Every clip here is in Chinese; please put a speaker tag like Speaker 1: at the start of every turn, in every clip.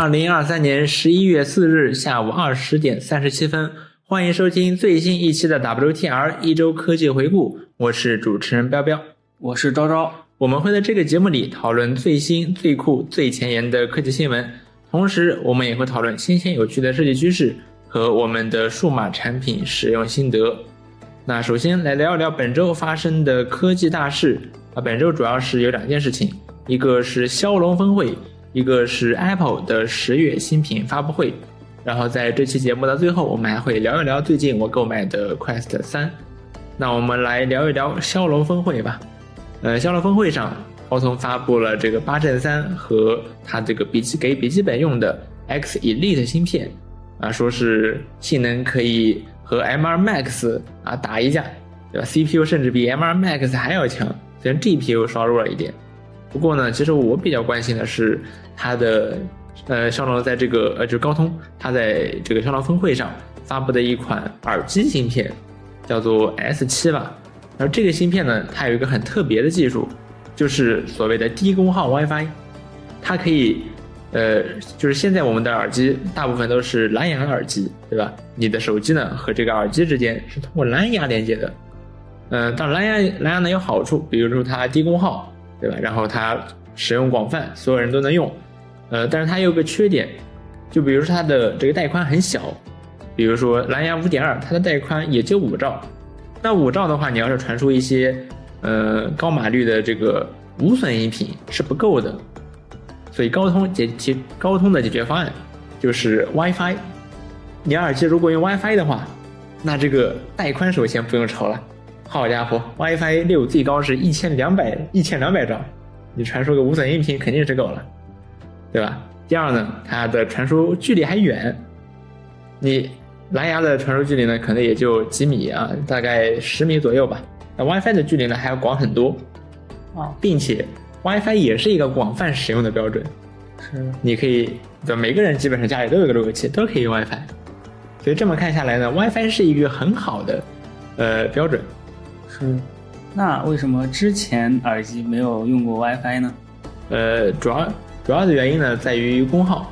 Speaker 1: 二零二三年十一月四日下午二十点三十七分，欢迎收听最新一期的 WTR 一周科技回顾。我是主持人彪彪，
Speaker 2: 我是昭昭。
Speaker 1: 我们会在这个节目里讨论最新、最酷、最前沿的科技新闻，同时我们也会讨论新鲜有趣的设计趋势和我们的数码产品使用心得。那首先来聊一聊本周发生的科技大事啊，本周主要是有两件事情，一个是骁龙峰会。一个是 Apple 的十月新品发布会，然后在这期节目的最后，我们还会聊一聊最近我购买的 Quest 三。那我们来聊一聊骁龙峰会吧。呃，骁龙峰会上，高通发布了这个八阵三和它这个笔记给笔记本用的 X Elite 芯片，啊，说是性能可以和 M2 Max 啊打一架，对吧？CPU 甚至比 M2 Max 还要强，虽然 GPU 稍弱了一点。不过呢，其实我比较关心的是它的，呃，骁龙在这个呃，就是高通，它在这个骁龙峰会上发布的一款耳机芯片，叫做 S 七吧。然后这个芯片呢，它有一个很特别的技术，就是所谓的低功耗 WiFi，它可以，呃，就是现在我们的耳机大部分都是蓝牙耳机，对吧？你的手机呢和这个耳机之间是通过蓝牙连接的，嗯，但蓝牙蓝牙呢有好处，比如说它低功耗。对吧？然后它使用广泛，所有人都能用。呃，但是它有个缺点，就比如说它的这个带宽很小，比如说蓝牙五点二，它的带宽也就五兆。那五兆的话，你要是传输一些呃高码率的这个无损音频是不够的。所以高通解其高通的解决方案就是 WiFi。你耳机如果用 WiFi 的话，那这个带宽首先不用愁了。好家伙，WiFi 六最高是一千两百一千两百兆，你传输个无损音频肯定是够了，对吧？第二呢，它的传输距离还远，你蓝牙的传输距离呢，可能也就几米啊，大概十米左右吧。那 WiFi 的距离呢，还要广很多
Speaker 2: 啊，
Speaker 1: 并且 WiFi 也是一个广泛使用的标准，
Speaker 2: 是，
Speaker 1: 你可以，对每个人基本上家里都有个路由器，都可以用 WiFi，所以这么看下来呢，WiFi 是一个很好的呃标准。
Speaker 2: 嗯，那为什么之前耳机没有用过 WiFi 呢？
Speaker 1: 呃，主要主要的原因呢在于功耗。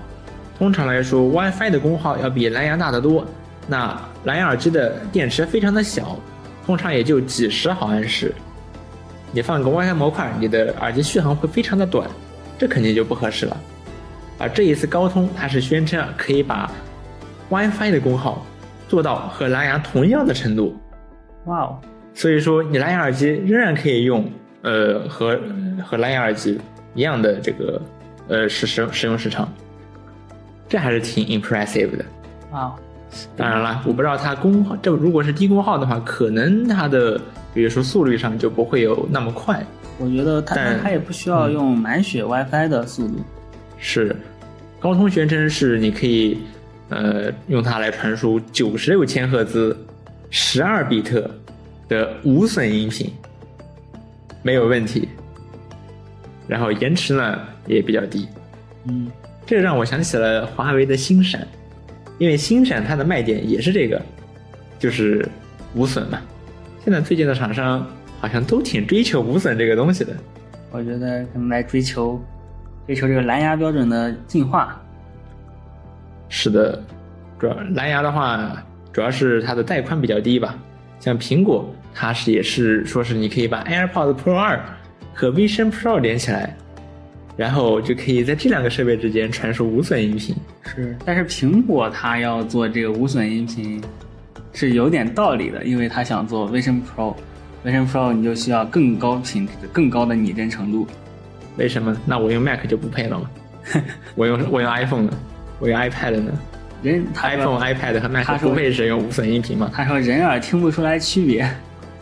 Speaker 1: 通常来说，WiFi 的功耗要比蓝牙大得多。那蓝牙耳机的电池非常的小，通常也就几十毫安时。你放个 WiFi 模块，你的耳机续航会非常的短，这肯定就不合适了。而这一次高通它是宣称可以把 WiFi 的功耗做到和蓝牙同样的程度。
Speaker 2: 哇哦！
Speaker 1: 所以说，你蓝牙耳机仍然可以用，呃，和和蓝牙耳机一样的这个，呃，使使使用时长，这还是挺 impressive 的。
Speaker 2: 啊，
Speaker 1: 当然了，我不知道它功耗，这如果是低功耗的话，可能它的，比如说速率上就不会有那么快。
Speaker 2: 我觉得它它也不需要用满血 WiFi 的速度。
Speaker 1: 是，高通宣称是你可以，呃，用它来传输九十六千赫兹，十二比特。的无损音频没有问题，然后延迟呢也比较低，
Speaker 2: 嗯，
Speaker 1: 这让我想起了华为的星闪，因为星闪它的卖点也是这个，就是无损嘛。现在最近的厂商好像都挺追求无损这个东西的，
Speaker 2: 我觉得可能来追求追求这个蓝牙标准的进化。
Speaker 1: 是的，主要蓝牙的话，主要是它的带宽比较低吧。像苹果，它是也是说是你可以把 AirPods Pro 二和 Vision Pro 连起来，然后就可以在这两个设备之间传输无损音频。
Speaker 2: 是，但是苹果它要做这个无损音频是有点道理的，因为它想做 Vision Pro，Vision Pro 你就需要更高品质、更高的拟真程度。
Speaker 1: 为什么？那我用 Mac 就不配了吗？我用我用 iPhone 呢？我用 iPad 呢？
Speaker 2: 人
Speaker 1: iPhone、iPad 和 Mac 不配使用无损音频吗？
Speaker 2: 他说人耳听不出来区别，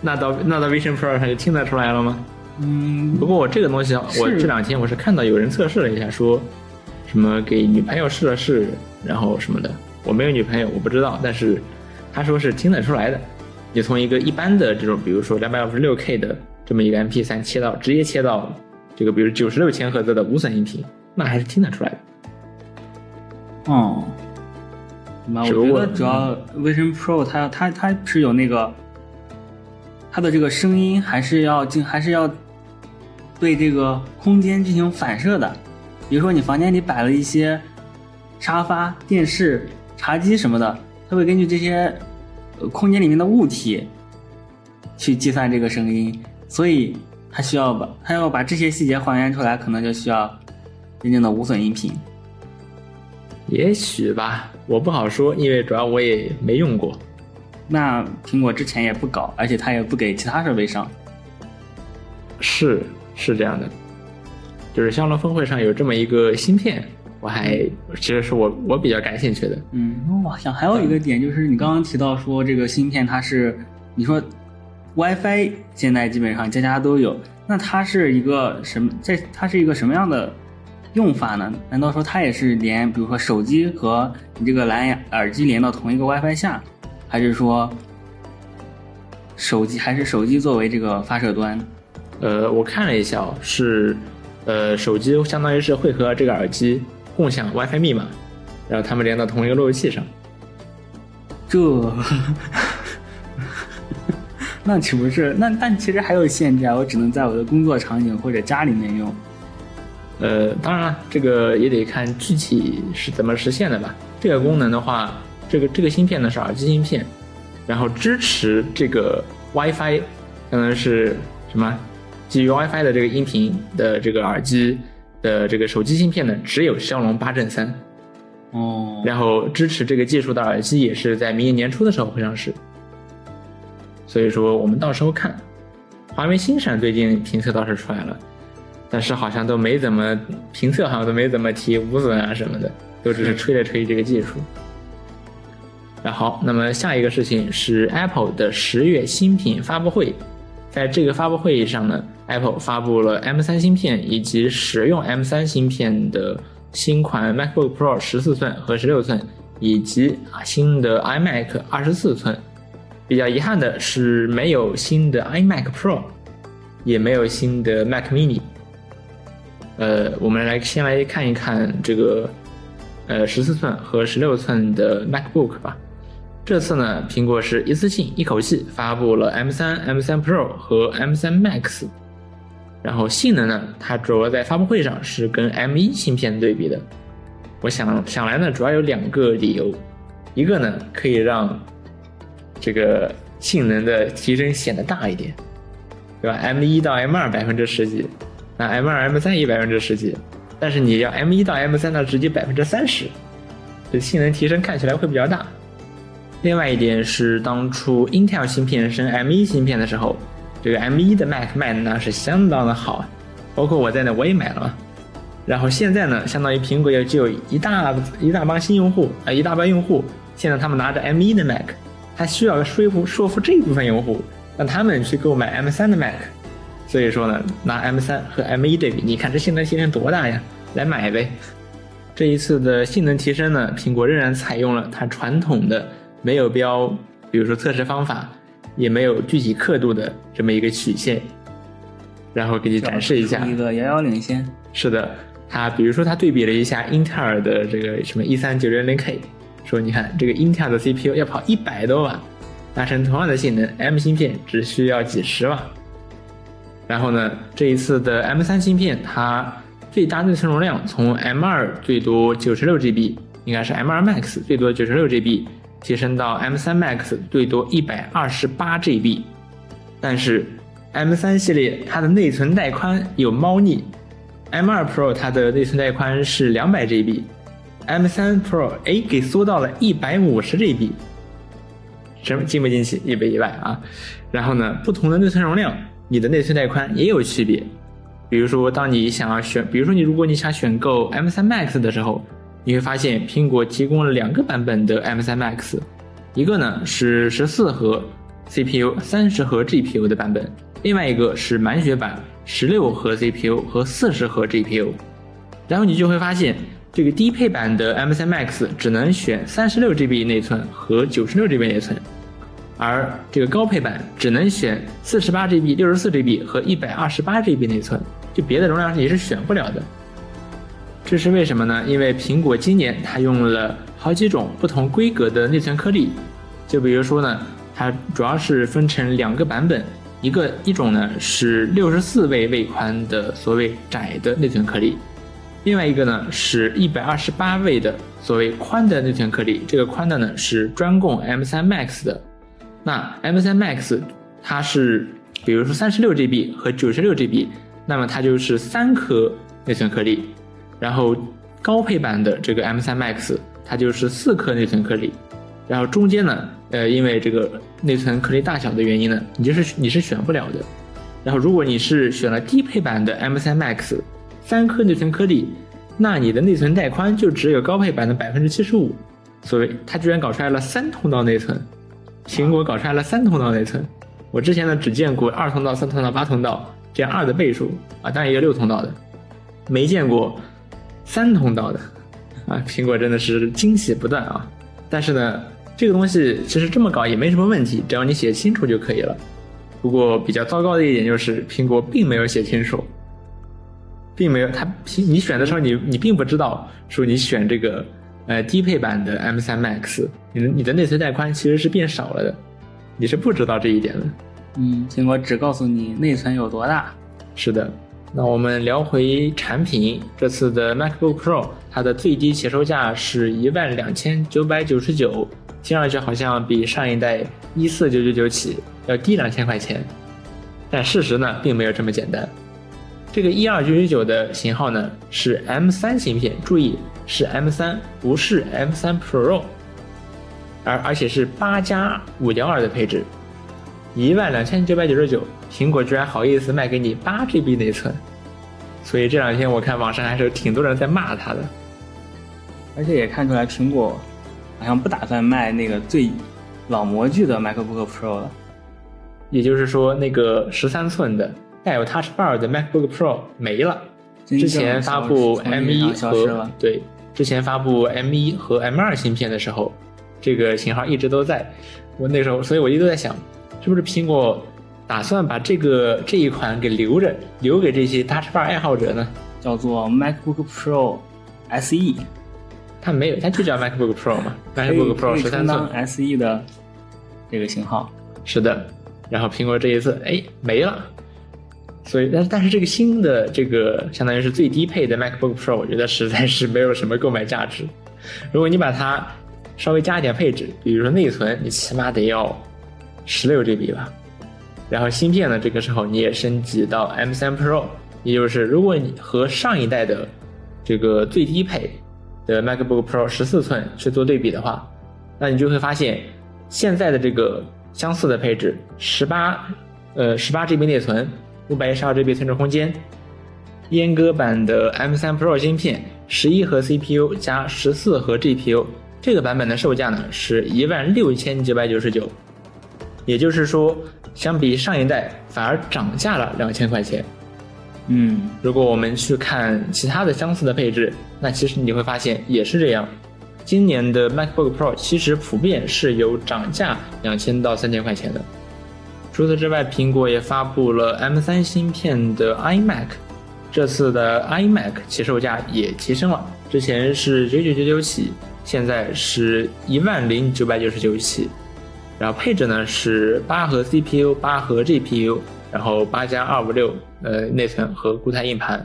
Speaker 1: 那到那到 Vision Pro 上就听得出来了吗？
Speaker 2: 嗯，
Speaker 1: 不过我这个东西，我这两天我是看到有人测试了一下，说什么给女朋友试了试，然后什么的。我没有女朋友，我不知道，但是他说是听得出来的。你从一个一般的这种，比如说两百五十六 K 的这么一个 MP 三切到直接切到这个，比如九十六千赫兹的无损音频，那还是听得出来的。
Speaker 2: 哦。我觉得主要 Vision Pro 它它它是有那个，它的这个声音还是要进还是要对这个空间进行反射的。比如说你房间里摆了一些沙发、电视、茶几什么的，它会根据这些空间里面的物体去计算这个声音，所以它需要把它要把这些细节还原出来，可能就需要真正的无损音频。
Speaker 1: 也许吧，我不好说，因为主要我也没用过。
Speaker 2: 那苹果之前也不搞，而且它也不给其他设备上。
Speaker 1: 是是这样的，就是骁龙峰会上有这么一个芯片，我还其实是我我比较感兴趣的。
Speaker 2: 嗯，我好像还有一个点就是你刚刚提到说这个芯片它是，你说 WiFi 现在基本上家家都有，那它是一个什么？在它是一个什么样的用法呢？难道说它也是连比如说手机和你这个蓝牙耳机连到同一个 WiFi 下，还是说手机还是手机作为这个发射端？
Speaker 1: 呃，我看了一下，是，呃，手机相当于是会和这个耳机共享 WiFi 密码，然后他们连到同一个路由器上。
Speaker 2: 这，那岂不是？那但其实还有限制啊，我只能在我的工作场景或者家里面用。
Speaker 1: 呃，当然了，这个也得看具体是怎么实现的吧。这个功能的话，这个这个芯片呢是耳机芯片，然后支持这个 WiFi，相当于是什么？基于 WiFi 的这个音频的这个耳机的这个手机芯片呢，只有骁龙八阵三。
Speaker 2: 哦，
Speaker 1: 然后支持这个技术的耳机也是在明年年初的时候会上市。所以说我们到时候看，华为新闪最近评测倒是出来了，但是好像都没怎么评测，好像都没怎么提无损啊什么的，都只是吹了吹这个技术。那好，那么下一个事情是 Apple 的十月新品发布会，在这个发布会上呢，Apple 发布了 M3 芯片以及使用 M3 芯片的新款 MacBook Pro 十四寸和十六寸，以及啊新的 iMac 二十四寸。比较遗憾的是，没有新的 iMac Pro，也没有新的 Mac Mini。呃，我们来先来看一看这个呃十四寸和十六寸的 MacBook 吧。这次呢，苹果是一次性一口气发布了 M3、M3 Pro 和 M3 Max。然后性能呢，它主要在发布会上是跟 M1 芯片对比的。我想想来呢，主要有两个理由，一个呢可以让这个性能的提升显得大一点，对吧？M 一到 M 二百分之十几，那 M 二 M 三也百分之十几，但是你要 M 一到 M 三呢，直接百分之三十，这性能提升看起来会比较大。另外一点是，当初 Intel 芯片升 M 一芯片的时候，这个 M 一的 Mac 卖的那是相当的好，包括我在内我也买了嘛。然后现在呢，相当于苹果也就有一大一大帮新用户啊，一大帮用户，现在他们拿着 M 一的 Mac。他需要说服说服这一部分用户，让他们去购买 M3 的 Mac。所以说呢，拿 M3 和 M1 对比，你看这性能提升多大呀？来买呗！这一次的性能提升呢，苹果仍然采用了它传统的没有标，比如说测试方法，也没有具体刻度的这么一个曲线，然后给你展示一下。
Speaker 2: 一个遥遥领先。
Speaker 1: 是的，它比如说它对比了一下英特尔的这个什么 E3900K。说，你看这个 Intel 的 CPU 要跑一百多瓦，达成同样的性能，M 芯片只需要几十瓦。然后呢，这一次的 M 三芯片，它最大内存容量从 M 二最多九十六 GB，应该是 M 二 Max 最多九十六 GB，提升到 M3 Max 最多一百二十八 GB。但是 M3 系列它的内存带宽有猫腻，M2 Pro 它的内存带宽是两百 GB。M3 Pro 哎，给缩到了一百五十 GB，什么惊不惊喜，意不意外啊？然后呢，不同的内存容量，你的内存带宽也有区别。比如说，当你想要选，比如说你如果你想选购 M3 Max 的时候，你会发现苹果提供了两个版本的 M3 Max，一个呢是十四核 CPU、三十核 GPU 的版本，另外一个是满血版十六核 CPU 和四十核 GPU。然后你就会发现。这个低配版的 M3 Max 只能选三十六 GB 内存和九十六 GB 内存，而这个高配版只能选四十八 GB、六十四 GB 和一百二十八 GB 内存，就别的容量也是选不了的。这是为什么呢？因为苹果今年它用了好几种不同规格的内存颗粒，就比如说呢，它主要是分成两个版本，一个一种呢是六十四位位宽的所谓窄的内存颗粒。另外一个呢是一百二十八位的所谓宽的内存颗粒，这个宽的呢是专供 M3 Max 的。那 M3 Max 它是比如说三十六 GB 和九十六 GB，那么它就是三颗内存颗粒，然后高配版的这个 M3 Max 它就是四颗内存颗粒，然后中间呢，呃，因为这个内存颗粒大小的原因呢，你就是你是选不了的。然后如果你是选了低配版的 M3 Max，三颗内存颗粒，那你的内存带宽就只有高配版的百分之七十五。所以它居然搞出来了三通道内存，苹果搞出来了三通道内存。我之前呢只见过二通道、三通道、八通道这样二的倍数啊，当然也有六通道的，没见过三通道的啊。苹果真的是惊喜不断啊！但是呢，这个东西其实这么搞也没什么问题，只要你写清楚就可以了。不过比较糟糕的一点就是苹果并没有写清楚，并没有它你选的时候你你并不知道说你选这个呃低配版的 M3 Max，你的你的内存带宽其实是变少了的。你是不知道这一点的，
Speaker 2: 嗯，苹果只告诉你内存有多大。
Speaker 1: 是的，那我们聊回产品，这次的 MacBook Pro 它的最低起售价是一万两千九百九十九，听上去好像比上一代一四九九九起要低两千块钱，但事实呢并没有这么简单。这个一二九九九的型号呢是 M 三芯片，注意是 M 三，不是 M 三 Pro。而而且是八加五点二的配置，一万两千九百九十九，苹果居然好意思卖给你八 GB 内存，所以这两天我看网上还是有挺多人在骂它的，
Speaker 2: 而且也看出来苹果好像不打算卖那个最老模具的 MacBook Pro 了，
Speaker 1: 也就是说那个十三寸的带有 Touch Bar 的 MacBook Pro 没了，之前发布 M 一和对之前发布 M 一和 M 二芯片的时候。这个型号一直都在，我那时候，所以我一直都在想，是不是苹果打算把这个这一款给留着，留给这些 Touch Bar 爱好者呢？
Speaker 2: 叫做 MacBook Pro SE，
Speaker 1: 它没有，它就叫 MacBook Pro 嘛，MacBook Pro 十三寸
Speaker 2: SE 的这个型号。
Speaker 1: 是的，然后苹果这一次，哎，没了。所以，但是但是这个新的这个相当于是最低配的 MacBook Pro，我觉得实在是没有什么购买价值。如果你把它稍微加一点配置，比如说内存，你起码得要十六 GB 吧。然后芯片呢，这个时候你也升级到 M3 Pro，也就是如果你和上一代的这个最低配的 MacBook Pro 十四寸去做对比的话，那你就会发现现在的这个相似的配置，十八呃十八 GB 内存，五百一十二 GB 存储空间，阉割版的 M3 Pro 芯片，十一核 CPU 加十四核 GPU。这个版本的售价呢是一万六千九百九十九，也就是说，相比上一代反而涨价了两千块钱。
Speaker 2: 嗯，
Speaker 1: 如果我们去看其他的相似的配置，那其实你会发现也是这样。今年的 MacBook Pro 其实普遍是有涨价两千到三千块钱的。除此之外，苹果也发布了 M3 芯片的 iMac，这次的 iMac 起售价也提升了，之前是九九九九起。现在是一万零九百九十九起，然后配置呢是八核 CPU、八核 GPU，然后八加二五六呃内存和固态硬盘，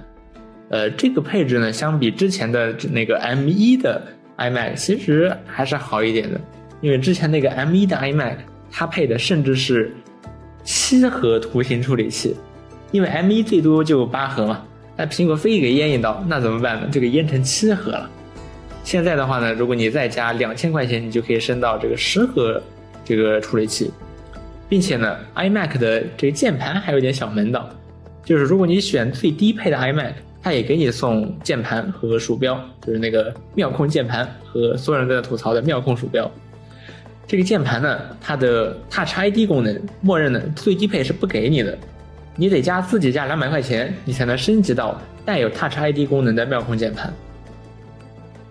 Speaker 1: 呃这个配置呢相比之前的那个 M 一的 iMac 其实还是好一点的，因为之前那个 M 一的 iMac 它配的甚至是七核图形处理器，因为 M 一最多就八核嘛，那苹果非给阉一刀，那怎么办呢？就给阉成七核了。现在的话呢，如果你再加两千块钱，你就可以升到这个十核这个处理器，并且呢，iMac 的这个键盘还有点小门道，就是如果你选最低配的 iMac，它也给你送键盘和鼠标，就是那个妙控键盘和所有人都在吐槽的妙控鼠标。这个键盘呢，它的 Touch ID 功能，默认的最低配是不给你的，你得加自己加两百块钱，你才能升级到带有 Touch ID 功能的妙控键盘。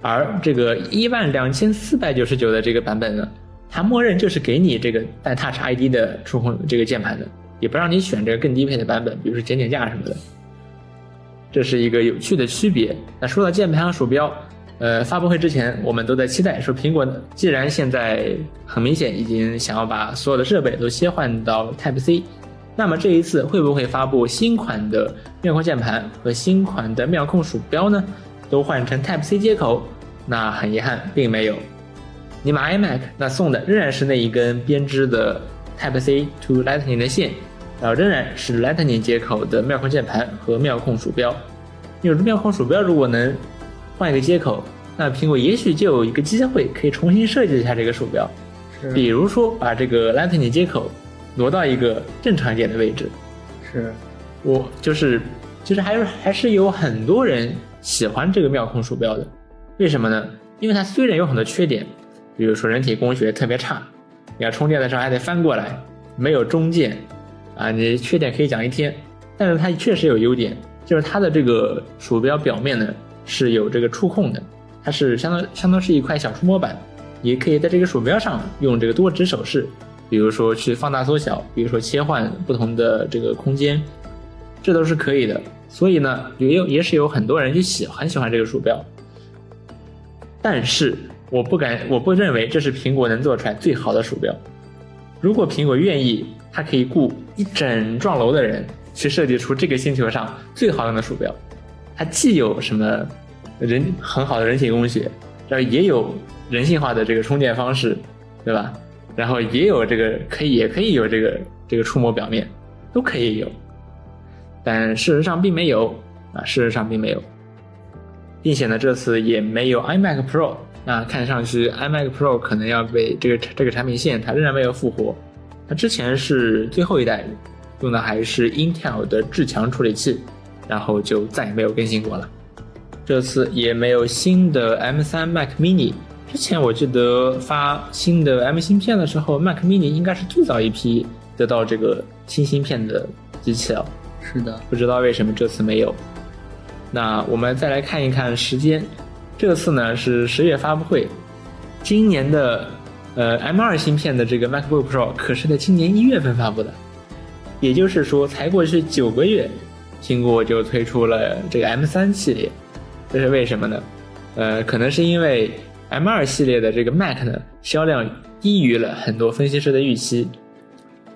Speaker 1: 而这个一万两千四百九十九的这个版本呢，它默认就是给你这个带 Touch ID 的触控这个键盘的，也不让你选这个更低配的版本，比如说减减价什么的。这是一个有趣的区别。那说到键盘和鼠标，呃，发布会之前我们都在期待说，苹果既然现在很明显已经想要把所有的设备都切换到 Type C，那么这一次会不会发布新款的妙控键盘和新款的妙控鼠标呢？都换成 Type C 接口？那很遗憾，并没有。你买 iMac，那送的仍然是那一根编织的 Type C to Lightning 的线，然后仍然是 Lightning 接口的妙控键盘和妙控鼠标。有了妙控鼠标，如果能换一个接口，那苹果也许就有一个机会可以重新设计一下这个鼠标，比如说把这个 Lightning 接口挪到一个正常一点的位置。
Speaker 2: 是，
Speaker 1: 我就是就是还是还是有很多人喜欢这个妙控鼠标的，为什么呢？因为它虽然有很多缺点。比如说人体工学特别差，你要充电的时候还得翻过来，没有中键，啊，你缺点可以讲一天。但是它确实有优点，就是它的这个鼠标表面呢是有这个触控的，它是相当相当是一块小触摸板，也可以在这个鼠标上用这个多指手势，比如说去放大缩小，比如说切换不同的这个空间，这都是可以的。所以呢，也有也是有很多人就喜欢喜欢这个鼠标，但是。我不敢，我不认为这是苹果能做出来最好的鼠标。如果苹果愿意，它可以雇一整幢楼的人去设计出这个星球上最好用的鼠标。它既有什么人很好的人体工学，然后也有人性化的这个充电方式，对吧？然后也有这个可以，也可以有这个这个触摸表面，都可以有。但事实上并没有啊，事实上并没有，并且呢，这次也没有 iMac Pro。那看上去 iMac Pro 可能要被这个这个产品线，它仍然没有复活。它之前是最后一代，用的还是 Intel 的至强处理器，然后就再也没有更新过了。这次也没有新的 M3 Mac Mini。之前我记得发新的 M 芯片的时候，Mac Mini 应该是最早一批得到这个新芯片的机器了。
Speaker 2: 是的，
Speaker 1: 不知道为什么这次没有。那我们再来看一看时间。这次呢是十月发布会，今年的呃 M2 芯片的这个 MacBook Pro 可是在今年一月份发布的，也就是说才过去九个月，苹果就推出了这个 M3 系列，这是为什么呢？呃，可能是因为 M2 系列的这个 Mac 呢销量低于了很多分析师的预期，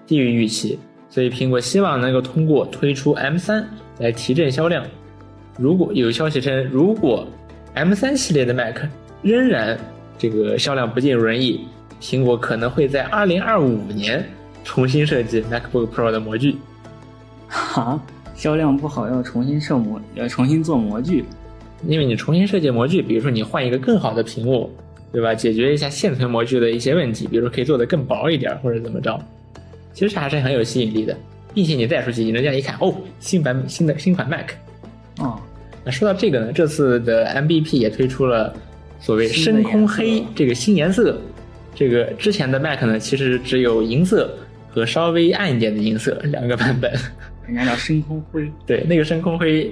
Speaker 1: 低于预期，所以苹果希望能够通过推出 M3 来提振销量。如果有消息称，如果 M3 系列的 Mac 仍然这个销量不尽如人意，苹果可能会在二零二五年重新设计 MacBook Pro 的模具。
Speaker 2: 哈，销量不好要重新设模，要重新做模具，
Speaker 1: 因为你重新设计模具，比如说你换一个更好的屏幕，对吧？解决一下现存模具的一些问题，比如说可以做的更薄一点，或者怎么着，其实还是很有吸引力的，并且你带出去，人家一看，哦，新版本新的新款 Mac，
Speaker 2: 哦。
Speaker 1: 那说到这个呢，这次的 MVP 也推出了所谓深空黑这个新颜色。这个之前的 Mac 呢，其实只有银色和稍微暗一点的银色两个版本。
Speaker 2: 人家叫深空灰。
Speaker 1: 对，那个深空灰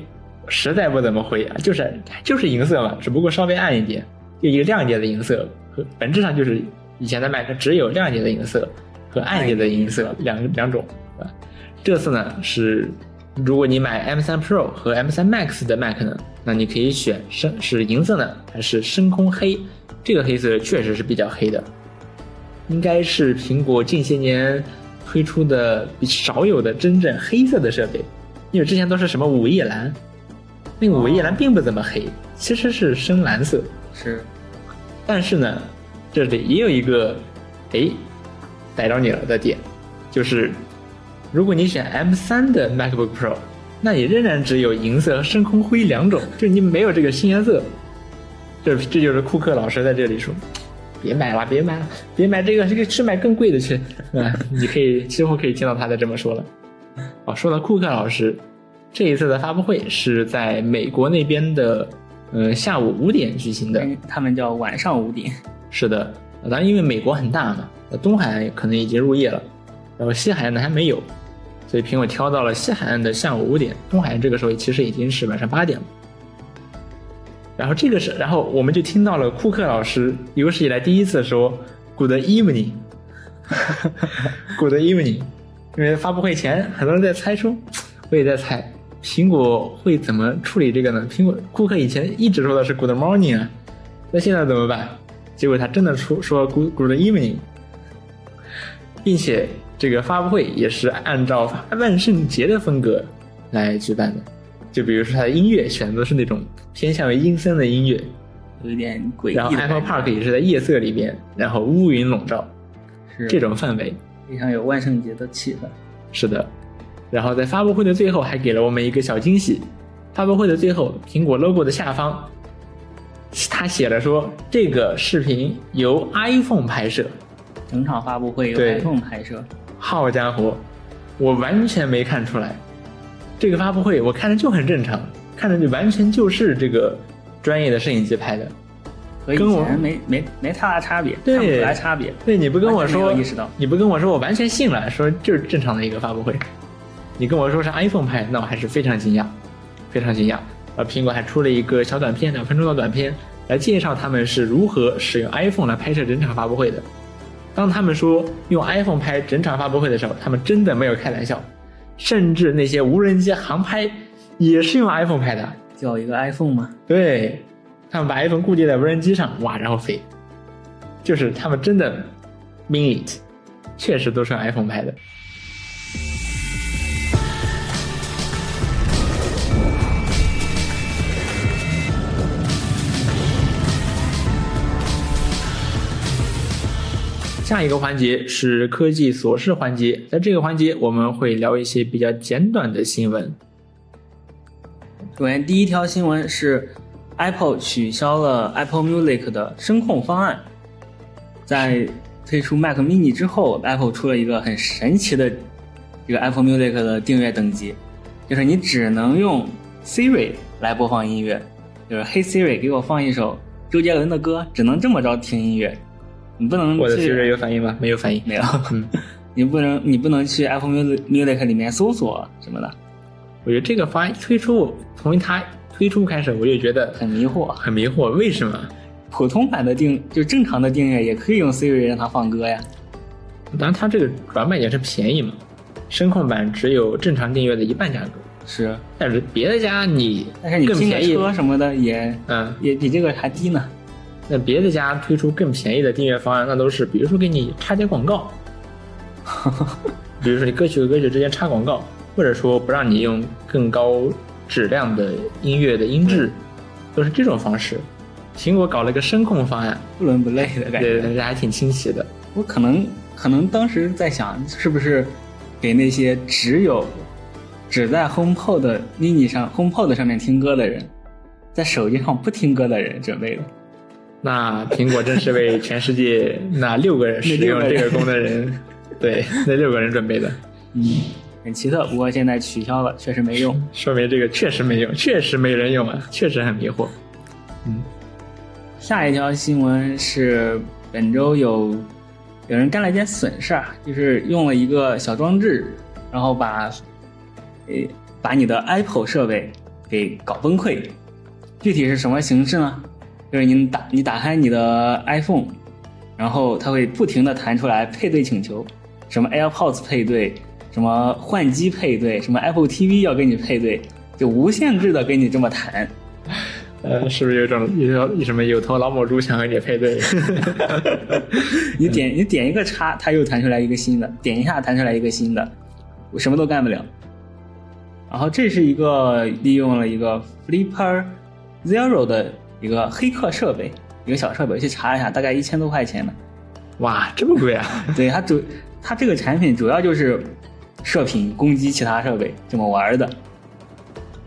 Speaker 1: 实在不怎么灰啊，就是就是银色嘛，只不过稍微暗一点，就一个亮一点的银色，和本质上就是以前的 Mac 只有亮一点的银色和暗一点的银色两两种啊。这次呢是。如果你买 M3 Pro 和 M3 Max 的 Mac 呢，那你可以选深是银色呢，还是深空黑？这个黑色确实是比较黑的，应该是苹果近些年推出的比少有的真正黑色的设备，因为之前都是什么午夜蓝，那个午夜蓝并不怎么黑，其实是深蓝色。
Speaker 2: 是，
Speaker 1: 但是呢，这里也有一个，哎，逮着你了的点，就是。如果你选 M 三的 MacBook Pro，那也仍然只有银色和深空灰两种，就你没有这个新颜色。这这就是库克老师在这里说：“别买了，别买了，别买这个，这个去买更贵的去。”啊，你可以几乎可以听到他在这么说了。哦，说到库克老师，这一次的发布会是在美国那边的，呃，下午五点举行的。
Speaker 2: 他们叫晚上五点。
Speaker 1: 是的，当然因为美国很大嘛，东海可能已经入夜了，然后西海岸呢还没有。所以苹果挑到了西海岸的下午五点，东海岸这个时候其实已经是晚上八点了。然后这个是，然后我们就听到了库克老师有史以来第一次说 “Good evening”，“Good evening”，因为发布会前很多人在猜说，我也在猜苹果会怎么处理这个呢？苹果库克以前一直说的是 “Good morning” 啊，那现在怎么办？结果他真的出说 “Good Good evening”，并且。这个发布会也是按照万圣节的风格来举办的，就比如说它的音乐选择是那种偏向于阴森的音乐，
Speaker 2: 有一点诡异。
Speaker 1: 然后 Apple Park 也是在夜色里边，然后乌云笼罩，
Speaker 2: 是
Speaker 1: 这种氛围。
Speaker 2: 非常有万圣节的气氛。
Speaker 1: 是的，然后在发布会的最后还给了我们一个小惊喜。发布会的最后，苹果 logo 的下方，他写了说这个视频由 iPhone 拍摄。
Speaker 2: 整场发布会由 iPhone 拍摄，
Speaker 1: 好家伙，我完全没看出来。这个发布会我看着就很正常，看着就完全就是这个专业的摄影机拍的。
Speaker 2: 和以
Speaker 1: 跟我
Speaker 2: 前没没没太大差别，
Speaker 1: 对
Speaker 2: 看不出来差别。
Speaker 1: 对，你不跟我说
Speaker 2: 没有意识到，
Speaker 1: 你不跟我说，我完全信了，说就是正常的一个发布会。你跟我说是 iPhone 拍，那我还是非常惊讶，非常惊讶。呃，苹果还出了一个小短片，两分钟的短片，来介绍他们是如何使用 iPhone 来拍摄整场发布会的。当他们说用 iPhone 拍整场发布会的时候，他们真的没有开玩笑，甚至那些无人机航拍也是用 iPhone 拍的。
Speaker 2: 叫一个 iPhone 嘛，
Speaker 1: 对，他们把 iPhone 固定在无人机上，哇，然后飞，就是他们真的 mean it，确实都是用 iPhone 拍的。下一个环节是科技琐事环节，在这个环节我们会聊一些比较简短的新闻。
Speaker 2: 首先，第一条新闻是 Apple 取消了 Apple Music 的声控方案。在推出 Mac mini 之后，Apple 出了一个很神奇的这个 Apple Music 的订阅等级，就是你只能用 Siri 来播放音乐，就是嘿 Siri 给我放一首周杰伦的歌，只能这么着听音乐，你不能
Speaker 1: 我的
Speaker 2: 去
Speaker 1: Siri 有反应吗？没有反应。
Speaker 2: 没有，
Speaker 1: 嗯，
Speaker 2: 你不能你不能去 Apple Music Music 里面搜索什么的，
Speaker 1: 我觉得这个方案推出，从它推出开始，我就觉得
Speaker 2: 很迷惑。
Speaker 1: 很迷惑，为什么？
Speaker 2: 普通版的订就正常的订阅也可以用 Siri 让它放歌呀。
Speaker 1: 当然，它这个转版也是便宜嘛，声控版只有正常订阅的一半价格，
Speaker 2: 是，
Speaker 1: 但是别的家你
Speaker 2: 但是你拼个
Speaker 1: 更便宜，
Speaker 2: 车什么的也
Speaker 1: 嗯，
Speaker 2: 也比这个还低呢。
Speaker 1: 那别的家推出更便宜的订阅方案，那都是比如说给你插点广告，比如说你歌曲和歌曲之间插广告，或者说不让你用更高质量的音乐的音质，都是这种方式。苹果搞了个声控方案，
Speaker 2: 不伦不类的感觉。
Speaker 1: 对，这还挺清奇的。
Speaker 2: 我可能可能当时在想，是不是给那些只有只在 HomePod mini 上 HomePod 上面听歌的人，在手机上不听歌的人准备的。
Speaker 1: 那苹果真是为全世界 那六个人使用这个功能人，对，那六个人准备的，
Speaker 2: 嗯，很奇特。不过现在取消了，确实没用。
Speaker 1: 说明这个确实没用，确实没人用啊，确实很迷惑。嗯，
Speaker 2: 下一条新闻是本周有有人干了一件损事儿，就是用了一个小装置，然后把呃把你的 Apple 设备给搞崩溃。具体是什么形式呢？就是你打你打开你的 iPhone，然后它会不停的弹出来配对请求，什么 AirPods 配对，什么换机配对，什么 Apple TV 要跟你配对，就无限制的跟你这么弹。
Speaker 1: 呃，是不是有种有有什么有头老母猪想和你配对？
Speaker 2: 你点你点一个叉，它又弹出来一个新的；点一下弹出来一个新的，我什么都干不了。然后这是一个利用了一个 Flipper Zero 的一个黑客设备，一个小设备，去查一下，大概一千多块钱呢。
Speaker 1: 哇，这么贵啊！
Speaker 2: 对它主它这个产品主要就是射频攻击其他设备这么玩的。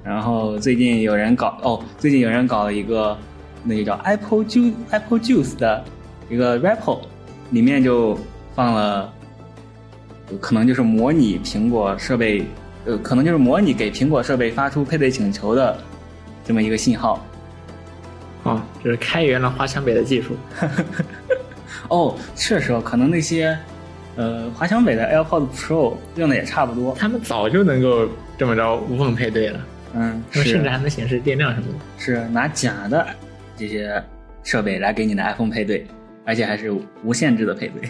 Speaker 2: 然后最近有人搞哦，最近有人搞了一个那个叫 Apple Juice Apple Juice 的一个 REPO，里面就放了，可能就是模拟苹果设备，呃，可能就是模拟给苹果设备发出配对请求的这么一个信号。
Speaker 1: 哦，就是开源了华强北的技术。
Speaker 2: 哦，确实哦，可能那些呃华强北的 AirPods Pro 用的也差不多。
Speaker 1: 他们早就能够这么着无缝配对了，
Speaker 2: 嗯，
Speaker 1: 他们甚至还能显示电量什么的。
Speaker 2: 是拿假的这些设备来给你的 iPhone 配对，而且还是无限制的配对。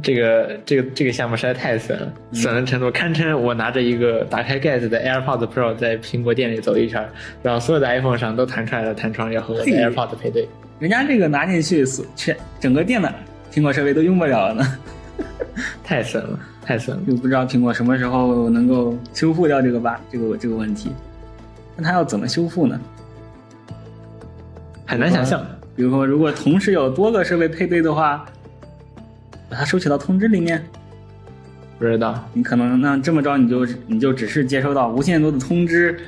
Speaker 1: 这个这个这个项目实在太损了，损的程度堪称我拿着一个打开盖子的 AirPods Pro 在苹果店里走一圈，然后所有的 iPhone 上都弹出来了弹窗要和我的 AirPods 配对。
Speaker 2: 人家这个拿进去，所全整个店的苹果设备都用不了了呢，
Speaker 1: 太损了，太损了。
Speaker 2: 就不知道苹果什么时候能够修复掉这个吧这个这个问题。那它要怎么修复呢？
Speaker 1: 很难想象。
Speaker 2: 比如说，如果同时有多个设备配对的话，把它收取到通知里面，
Speaker 1: 不知道，
Speaker 2: 你可能那这么着，你就你就只是接收到无限多的通知，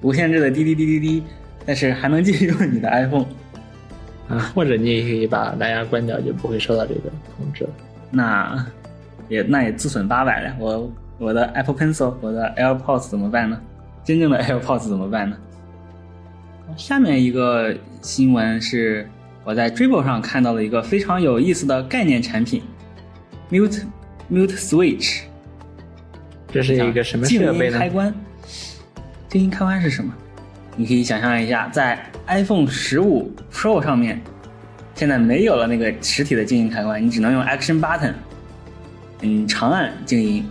Speaker 2: 无限制的滴滴滴滴滴，但是还能继续用你的 iPhone。
Speaker 1: 啊，或者你也可以把蓝牙关掉，就不会收到这个通知了。
Speaker 2: 那也那也自损八百了。我我的 Apple Pencil，我的 AirPods 怎么办呢？真正的 AirPods 怎么办呢？下面一个新闻是我在 Dribble 上看到了一个非常有意思的概念产品，Mute Mute Switch。
Speaker 1: 这是一个什么设备呢？
Speaker 2: 静音开关。静音开关是什么？你可以想象一下，在 iPhone 十五 Pro 上面，现在没有了那个实体的静音开关，你只能用 Action Button，嗯，长按静音。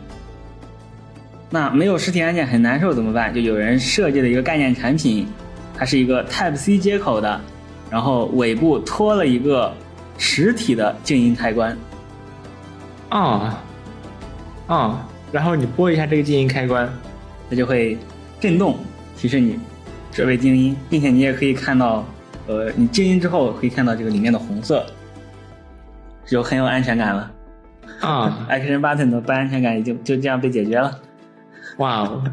Speaker 2: 那没有实体按键很难受怎么办？就有人设计了一个概念产品，它是一个 Type C 接口的，然后尾部拖了一个实体的静音开关。
Speaker 1: 啊啊，然后你拨一下这个静音开关，
Speaker 2: 它就会震动提示你设备静音，并且你也可以看到，呃，你静音之后可以看到这个里面的红色，就很有安全感了。
Speaker 1: 啊，
Speaker 2: Action Button 的不安全感已经就这样被解决了。
Speaker 1: 哇哦，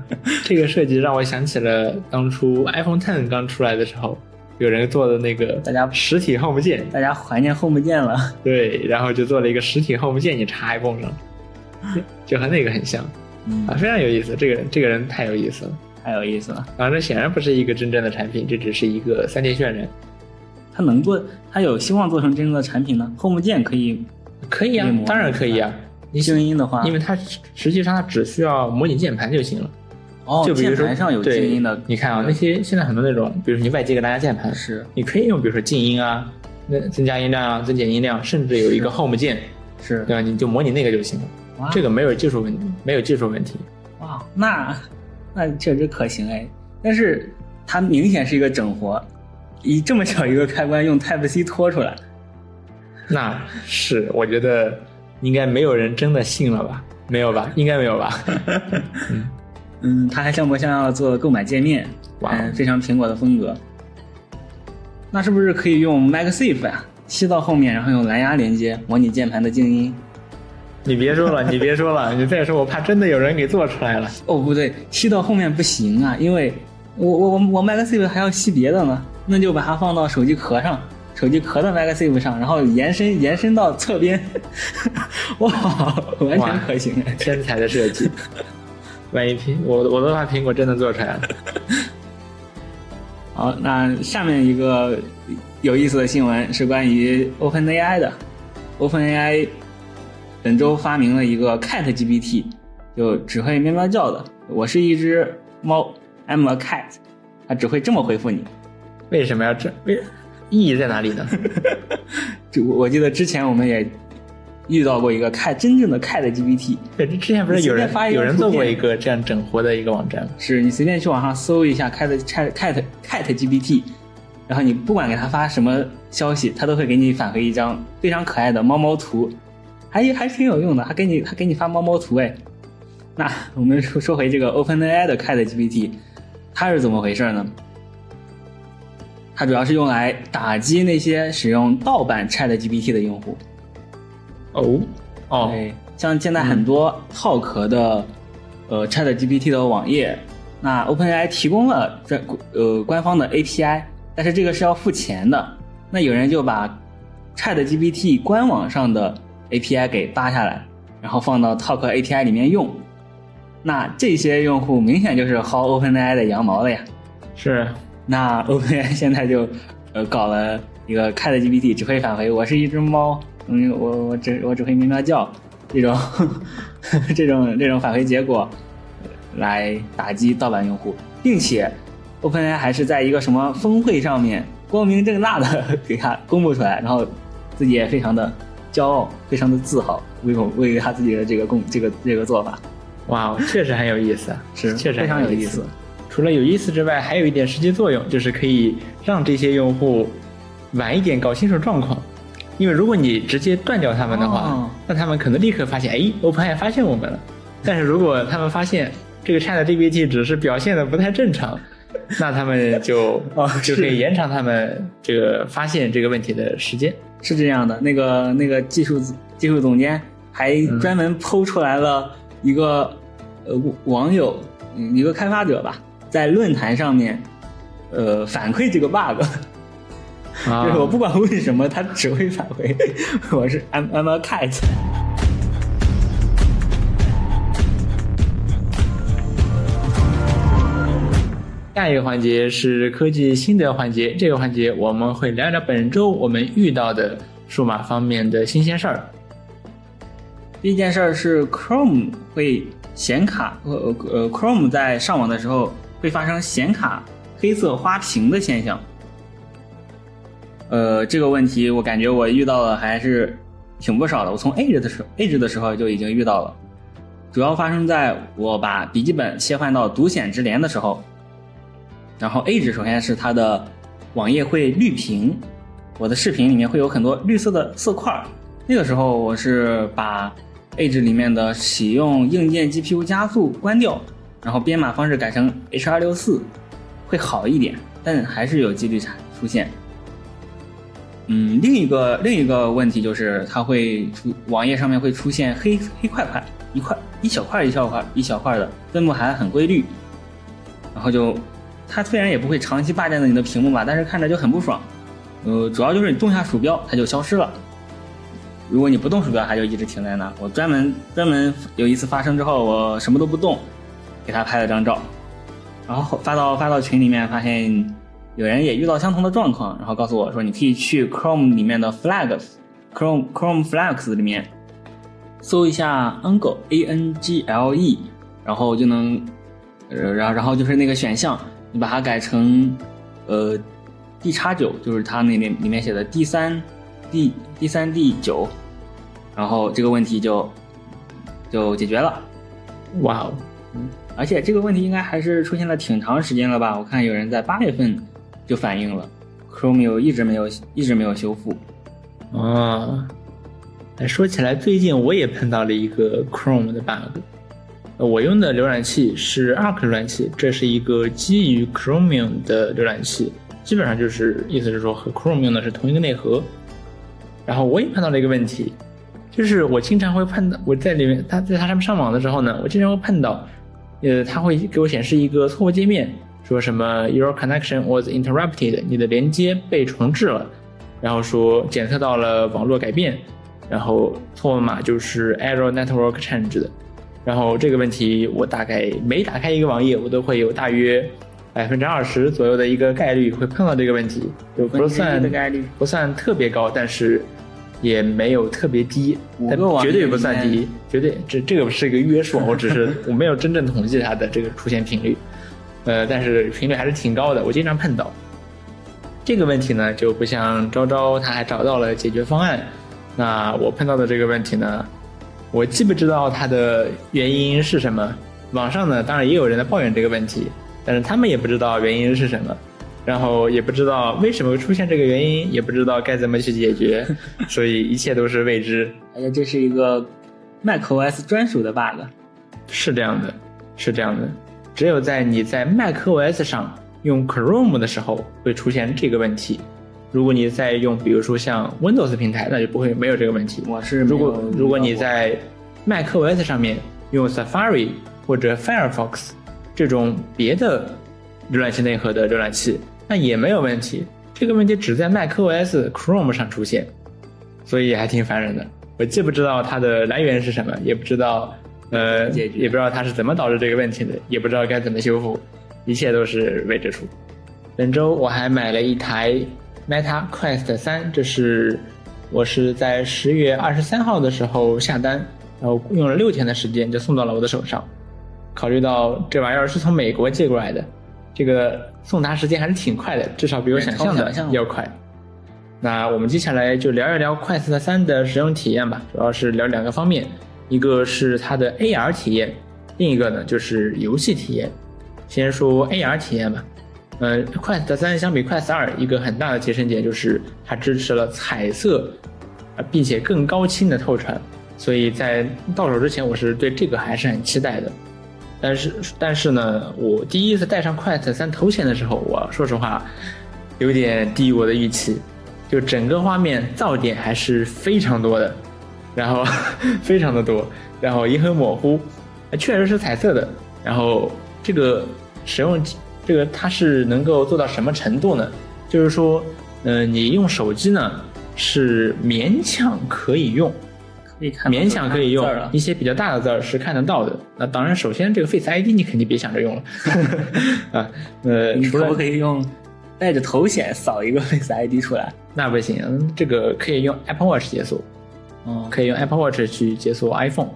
Speaker 1: 这个设计让我想起了当初 iPhone Ten 刚出来的时候，有人做的那个
Speaker 2: 大家
Speaker 1: 实体 Home 键，
Speaker 2: 大家怀念 Home 键了。
Speaker 1: 对，然后就做了一个实体 Home 键，你插 iPhone 上，就和那个很像
Speaker 2: 嗯
Speaker 1: 啊，，非常有意思。这个人这个人太有意思了。
Speaker 2: 太有意思了。
Speaker 1: 啊，这显然不是一个真正的产品，这只是一个三 D 渲染。
Speaker 2: 他能做，他有希望做成真正的产品呢？Home 键可以
Speaker 1: 可以啊当然可以啊。你
Speaker 2: 静音的话，
Speaker 1: 因为它实际上它只需要模拟键盘就行了。
Speaker 2: 哦，
Speaker 1: 就比如说
Speaker 2: 键盘上有静音的，
Speaker 1: 你看啊，那些现在很多那种，比如说你外接个蓝牙键盘，
Speaker 2: 是
Speaker 1: 你可以用，比如说静音啊，那增加音量啊，增减音量，甚至有一个 Home 键，
Speaker 2: 是
Speaker 1: 对吧？你就模拟那个就行了。
Speaker 2: 哇
Speaker 1: 这个没有技术问题，没有技术问题。
Speaker 2: 哇，那那确实可行哎，但是它明显是一个整活，以这么小一个开关用 Type C 拖出来，
Speaker 1: 那是，我觉得应该没有人真的信了吧？没有吧？应该没有吧？
Speaker 2: 嗯，它还像模像样的做了购买界面，
Speaker 1: 哇
Speaker 2: 嗯，非常苹果的风格。那是不是可以用 MagSafe 啊、吸到后面，然后用蓝牙连接，模拟键盘的静音？
Speaker 1: 你别说了，你别说了，你再说，我怕真的有人给做出来了。
Speaker 2: 哦，不对，吸到后面不行啊，因为我我我我 MagSafe 还要吸别的呢，那就把它放到手机壳上，手机壳的 MagSafe 上，然后延伸延伸到侧边，哇，完全可行哎！
Speaker 1: 天才的设计，万一苹我我都怕苹果真的做出来了。
Speaker 2: 好，那下面一个有意思的新闻是关于 OpenAI 的。OpenAI 本周发明了一个 Cat GPT，就只会喵喵叫的。我是一只猫，I'm a cat，它只会这么回复你。
Speaker 1: 为什么要这？为意义在哪里呢？
Speaker 2: 就我我记得之前我们也遇到过一个 Cat 真正的 Cat GPT，
Speaker 1: 对，之前不是有人
Speaker 2: 发
Speaker 1: 有人做过一个这样整活的一个网站吗？
Speaker 2: 是你随便去网上搜一下 Cat Cat Cat Cat GPT，然后你不管给它发什么消息，它都会给你返回一张非常可爱的猫猫图，还还挺有用的，还给你还给你发猫猫图哎。那我们说说回这个 OpenAI 的 Cat GPT，它是怎么回事呢？它主要是用来打击那些使用盗版 Chat GPT 的用户。
Speaker 1: 哦哦，
Speaker 2: 对，像现在很多套壳的、呃 Chat GPT 的网页，那 OpenAI 提供了这呃官方的 API，但是这个是要付钱的。那有人就把 Chat GPT 官网上的 API 给扒下来，然后放到套壳 API 里面用。那这些用户明显就是薅 OpenAI 的羊毛了呀。
Speaker 1: 是
Speaker 2: 那 OpenAI 现在就呃搞了一个 Chat GPT 只会返回我是一只猫，嗯，我我只我只会喵喵叫这种这种这种返回结果呃来打击盗版用户，并且 OpenAI 还是在一个什么峰会上面光明正大的 给他公布出来，然后自己也非常的骄傲，非常的自豪，为我为他自己的这个公这个这个做法
Speaker 1: 哇，哦确实很有意思，
Speaker 2: 是
Speaker 1: 确实
Speaker 2: 非常
Speaker 1: 有
Speaker 2: 意思。。
Speaker 1: 除了有意思之外，还有一点实际作用，就是可以让这些用户晚一点搞清楚状况。因为如果你直接断掉他们的话，
Speaker 2: 哦
Speaker 1: 那他们可能立刻发现，哎，OpenAI 发现我们了。但是如果他们发现这个 Chat GPT 只是表现的不太正常，那他们就
Speaker 2: 哦
Speaker 1: 就可以延长他们这个发现这个问题的时间。
Speaker 2: 是这样的，那个那个技术技术总监还专门剖出来了一个、呃网友嗯一个开发者吧，在论坛上面呃反馈这个 bug，、
Speaker 1: 啊
Speaker 2: 就是我不管问什么，他只会返回我是 I'm I'm a cat。
Speaker 1: 下一个环节是科技心得环节，这个环节我们会聊聊本周我们遇到的数码方面的新鲜事儿。
Speaker 2: 第一件事儿是 Chrome 会显卡，呃呃，Chrome 在上网的时候会发生显卡黑色花屏的现象。呃，这个问题我感觉我遇到的还是挺不少的。我从 Edge 的时候，Edge 的时候就已经遇到了，主要发生在我把笔记本切换到独显直连的时候。然后 Edge 首先是它的网页会绿屏，我的视频里面会有很多绿色的色块。那个时候我是把 Edge 里面的启用硬件 GPU 加速关掉，然后编码方式改成 H264，会好一点，但还是有几率产出现。嗯，另一个另一个问题就是它会出网页上面会出现黑黑块块，一块一小块一小块一小块的，分布还很规律，然后就它虽然也不会长期霸占着你的屏幕吧，但是看着就很不爽。呃，主要就是你动下鼠标它就消失了，如果你不动鼠标它就一直停在那。我专门专门有一次发生之后，我什么都不动，给他拍了张照，然后发到发到群里面，发现有人也遇到相同的状况，然后告诉我说你可以去 Chrome 里面的 Flags，Chrome Chrome Flags 里面搜一下 Angle A N G L E，然后就能，呃，然后然后就是那个选项，你把它改成呃 D 叉九，就是它那里里面写的 D 三 D D 三 D 九，然后这个问题就就解决了。
Speaker 1: 哇哦，嗯
Speaker 2: 而且这个问题应该还是出现了挺长时间了吧？我看有人在八月份就反映了，Chrome 一直没有一直没有修复。
Speaker 1: 哦，哎，说起来，最近我也碰到了一个 Chrome 的 bug。我用的浏览器是 Arc 浏览器，这是一个基于 Chromium 的浏览器，基本上就是意思是说和 Chrome 用的是同一个内核。然后我也碰到了一个问题，就是我经常会碰到我在里面，它在它上面上网的时候呢，我经常会碰到，呃，它会给我显示一个错误界面，说什么 Your connection was interrupted，你的连接被重置了，然后说检测到了网络改变，然后错误码就是 error network change 的。然后这个问题，我大概每打开一个网页，我都会有大约百分之二十左右的一个概率会碰到这个问题，就不算
Speaker 2: 的概率。
Speaker 1: 不算特别高，但是也没有特别低，绝对不算低，绝对这这个是一个约束，我只是我没有真正统计它的这个出现频率，呃，但是频率还是挺高的，我经常碰到。这个问题呢，就不像昭昭，他还找到了解决方案。那我碰到的这个问题呢，我既不知道它的原因是什么，网上呢当然也有人在抱怨这个问题，但是他们也不知道原因是什么，然后也不知道为什么会出现这个原因，也不知道该怎么去解决，所以一切都是未知。
Speaker 2: 而且这是一个 macOS 专属的 bug。
Speaker 1: 是这样的，是这样的，只有在你在 macOS 上用 Chrome 的时候会出现这个问题。如果你在用，比如说像 Windows 平台，那就不会没有这个问题。
Speaker 2: 我是
Speaker 1: 如果如果你在 macOS 上面用 Safari 或者 Firefox 这种别的浏览器内核的浏览器，那也没有问题。这个问题只在 macOS Chrome 上出现，所以还挺烦人的。我既不知道它的来源是什么，也不知道呃，也不知道它是怎么导致这个问题的，也不知道该怎么修复，一切都是未知数。本周我还买了一台 Meta Quest 三，这是我是在十月二十三号的时候下单，然后用了六天的时间就送到了我的手上。考虑到这玩意儿是从美国寄过来的，这个送达时间还是挺快的，至少比我想象的要快。那我们接下来就聊一聊 Quest 三的使用体验吧，主要是聊两个方面，一个是它的 AR 体验，另一个呢就是游戏体验。先说 AR 体验吧，呃，Quest 三相比 Quest 二一个很大的提升点就是它支持了彩色，啊，并且更高清的透传，所以在到手之前我是对这个还是很期待的。但是但是呢，我第一次带上 Quest 三头显的时候，我说实话有点低于我的预期，就整个画面噪点还是非常多的，然后 非常的多，然后也很模糊，确实是彩色的，然后这个使用这个它是能够做到什么程度呢？就是说，嗯，你用手机呢是勉强可以用。
Speaker 2: 可以看
Speaker 1: 勉强可以用一些比较大的字儿是看得到的。那当然，首先这个 Face ID 你肯定别想着用了 啊。呃，
Speaker 2: 你可
Speaker 1: 除了
Speaker 2: 可以用带着头显扫一个 Face ID 出来？
Speaker 1: 那不行，嗯这个可以用 Apple Watch 解锁，
Speaker 2: 哦，
Speaker 1: 可以用 Apple Watch 去解锁 iPhone。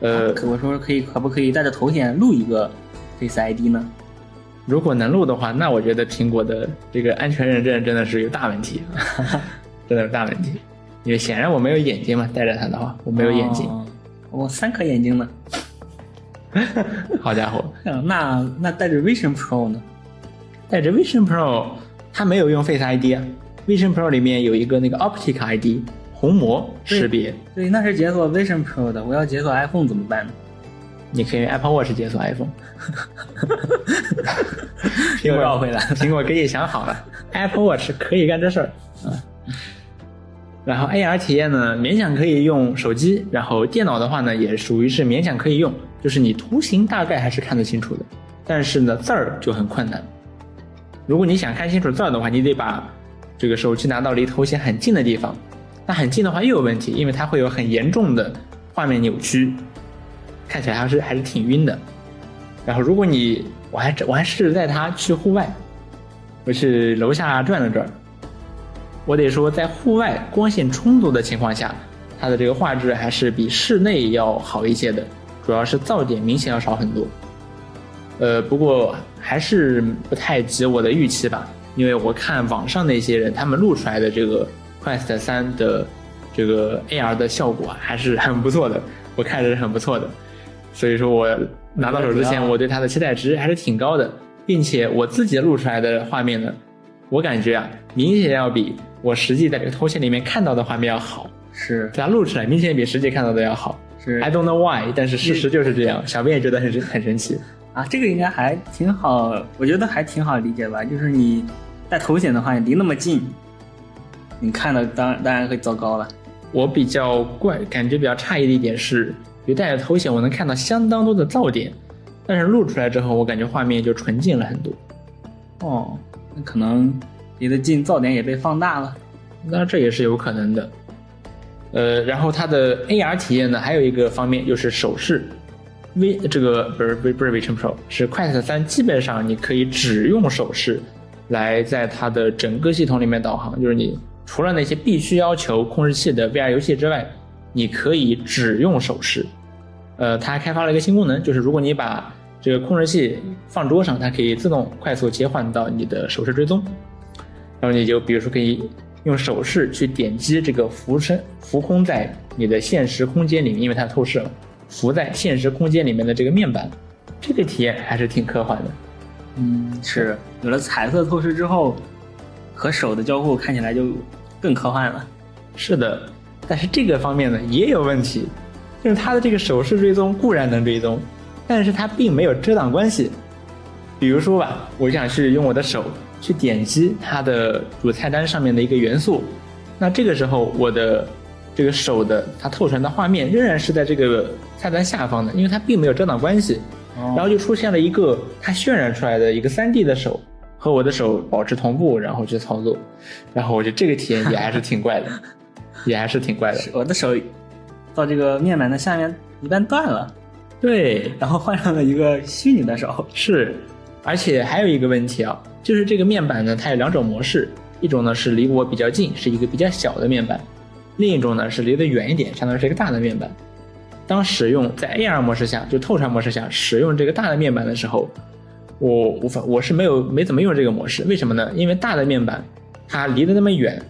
Speaker 1: 呃，
Speaker 2: 可我说可以，可不可以带着头显录一个 Face ID 呢？
Speaker 1: 如果能录的话，那我觉得苹果的这个安全认证真的是有大问题，真的是大问题。因为显然我没有眼睛嘛，戴着它的话，我没有眼睛。
Speaker 2: 哦我三颗眼睛呢。
Speaker 1: 好家伙，
Speaker 2: 嗯 那那带着 Vision Pro 呢？
Speaker 1: 带着 Vision Pro，它没有用 Face ID 啊。Vision Pro 里面有一个那个 Optic ID 虹膜识别，
Speaker 2: 对，那是解锁 Vision Pro 的，我要解锁 iPhone 怎么办呢？
Speaker 1: 你可以用 Apple Watch 解锁 iPhone。苹果
Speaker 2: 又绕回来了
Speaker 1: 苹果给你想好了，Apple Watch 可以干这事儿啊。然后 AR 体验呢，勉强可以用手机，然后电脑的话呢，也属于是勉强可以用，就是你图形大概还是看得清楚的，但是呢字儿就很困难。如果你想看清楚字儿的话，你得把这个手机拿到离头显很近的地方，那很近的话又有问题，因为它会有很严重的画面扭曲，看起来还是还是挺晕的。然后如果你我还我还试着带它去户外，我去楼下转了转，我得说在户外光线充足的情况下，它的这个画质还是比室内要好一些的，主要是噪点明显要少很多。呃，不过还是不太及我的预期吧，因为我看网上那些人他们录出来的这个 Quest 三的这个 AR 的效果还是很不错的，我看着是很不错的，所以说我拿到手之前，我对它的期待值还是挺高的，并且我自己录出来的画面呢，我感觉啊，明显要比我实际在这个头显里面看到的画面要好，
Speaker 2: 是
Speaker 1: 它录出来明显比实际看到的要好。
Speaker 2: 是
Speaker 1: I don't know why，但是事实就是这样，小编也觉得很很神奇。
Speaker 2: 啊，这个应该还挺好，我觉得还挺好理解吧。就是你带头显的话，你离那么近，你看的当然当然会糟糕了。
Speaker 1: 我比较怪，感觉比较诧异的一点是，有带着头显，我能看到相当多的噪点，但是录出来之后，我感觉画面就纯净了很多。
Speaker 2: 哦，那可能离得近，噪点也被放大了。
Speaker 1: 那这也是有可能的。呃，然后它的 AR 体验呢，还有一个方面就是手势。V 这个不是不是不是 Vision Pro，是 Quest 三，基本上你可以只用手势来在它的整个系统里面导航，就是你除了那些必须要求控制器的 VR 游戏之外，你可以只用手势。呃，它还开发了一个新功能，就是如果你把这个控制器放桌上，它可以自动快速切换到你的手势追踪，然后你就比如说可以用手势去点击这个浮身浮空在你的现实空间里面，因为它透视了，浮在现实空间里面的这个面板，这个体验还是挺科幻的。
Speaker 2: 嗯，是有了彩色透视之后，和手的交互看起来就更科幻了。
Speaker 1: 是的，但是这个方面呢也有问题，就是它的这个手势追踪固然能追踪，但是它并没有遮挡关系。比如说吧，我想去用我的手去点击它的主菜单上面的一个元素，那这个时候我的这个手的它透出来的画面仍然是在这个菜单下方的，因为它并没有遮挡关系。
Speaker 2: 哦
Speaker 1: 然后就出现了一个它渲染出来的一个 3D 的手和我的手保持同步，然后去操作，然后我觉得这个体验也还是挺怪的，也还是挺怪的。
Speaker 2: 我的手到这个面板的下面一半断了，
Speaker 1: 对，
Speaker 2: 然后换上了一个虚拟的手。
Speaker 1: 是，而且还有一个问题啊，就是这个面板呢，它有两种模式，一种呢是离我比较近，是一个比较小的面板，另一种呢是离得远一点，相当于是一个大的面板。当使用在 AR 模式下，就透传模式下使用这个大的面板的时候，我无法我是没有没怎么用这个模式，为什么呢？因为大的面板它离得那么远，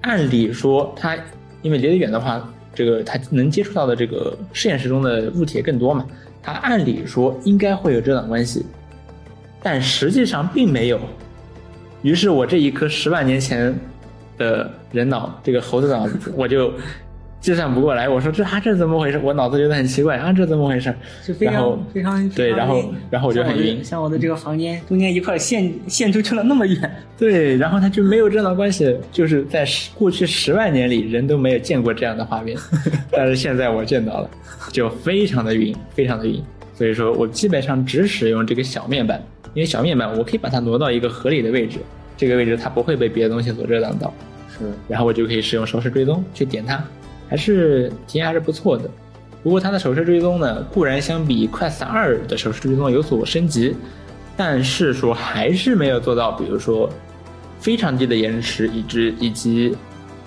Speaker 1: 按理说它因为离得远的话，这个它能接触到的这个实验室中的物体更多嘛，它按理说应该会有遮挡关系，但实际上并没有。于是我这一颗十万年前的人脑，这个猴子脑，我就计算不过来。我说这啊这怎么回事？我脑子觉得很奇怪啊，这怎么回事？
Speaker 2: 是非常非常
Speaker 1: 对，然后然后我就很晕。
Speaker 2: 像我的这个房间中间一块陷陷出去了那么远，
Speaker 1: 对，然后它就没有正当关系，就是在十过去十万年里人都没有见过这样的画面，但是现在我见到了，就非常的晕，非常的晕。所以说我基本上只使用这个小面板，因为小面板我可以把它挪到一个合理的位置，这个位置它不会被别的东西所遮挡到。
Speaker 2: 是，
Speaker 1: 然后我就可以使用手势追踪去点它，还是体验还是不错的。不过它的手势追踪呢，固然相比 Quest 二的手势追踪有所升级，但是说还是没有做到，比如说非常低的延迟，以及以及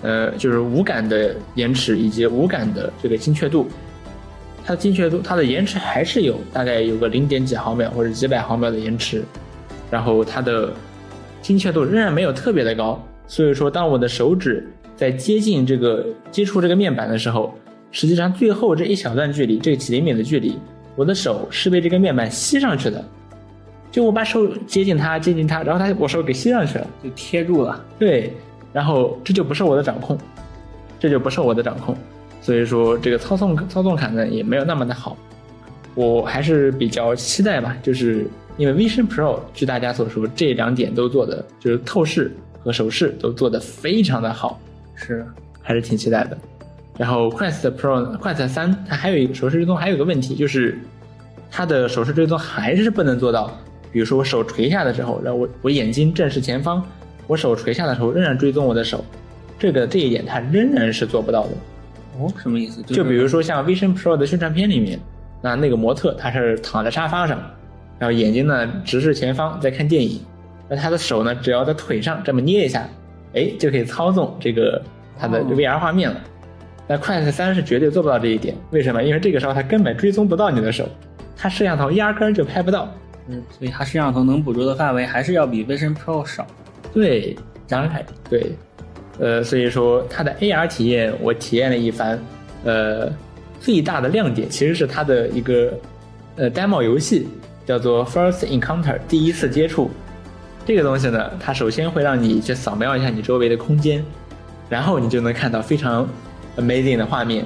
Speaker 1: 呃就是无感的延迟以及无感的这个精确度。它的精确度，它的延迟还是有大概有个零点几毫秒或者几百毫秒的延迟，然后它的精确度仍然没有特别的高。所以说，当我的手指在接近这个接触这个面板的时候，实际上最后这一小段距离，这几厘米的距离，我的手是被这个面板吸上去的。就我把手接近它，接近它，然后它我手给吸上去了，
Speaker 2: 就贴住了。
Speaker 1: 对，然后这就不受我的掌控，这就不受我的掌控。所以说，这个操纵操纵感呢也没有那么的好。我还是比较期待吧，就是因为 Vision Pro，据大家所说，这两点都做的就是透视。和手势都做的非常的好，
Speaker 2: 是
Speaker 1: 还是挺期待的。然后 Quest Pro、Quest 三它还有一个手势追踪，还有个问题就是它的手势追踪还是不能做到。比如说我手垂下的时候，然后我我眼睛正视前方，我手垂下的时候仍然追踪我的手，这个这一点它仍然是做不到的。
Speaker 2: 哦，什么意思？
Speaker 1: 就比如说像 Vision Pro 的宣传片里面，那那个模特他是躺在沙发上，然后眼睛呢直视前方在看电影。那他的手呢？只要在腿上这么捏一下，哎，就可以操纵这个它的 VR 画面了。那 Quest 三是绝对做不到这一点，为什么？因为这个时候它根本追踪不到你的手，它摄像头压根儿就拍不到。
Speaker 2: 嗯，所以它摄像头能捕捉的范围还是要比 Vision Pro 少。
Speaker 1: 对，当然对。呃，所以说它的 AR 体验我体验了一番，呃，最大的亮点其实是它的一个呃 demo 游戏，叫做 First Encounter，第一次接触。这个东西呢，它首先会让你去扫描一下你周围的空间，然后你就能看到非常 amazing 的画面。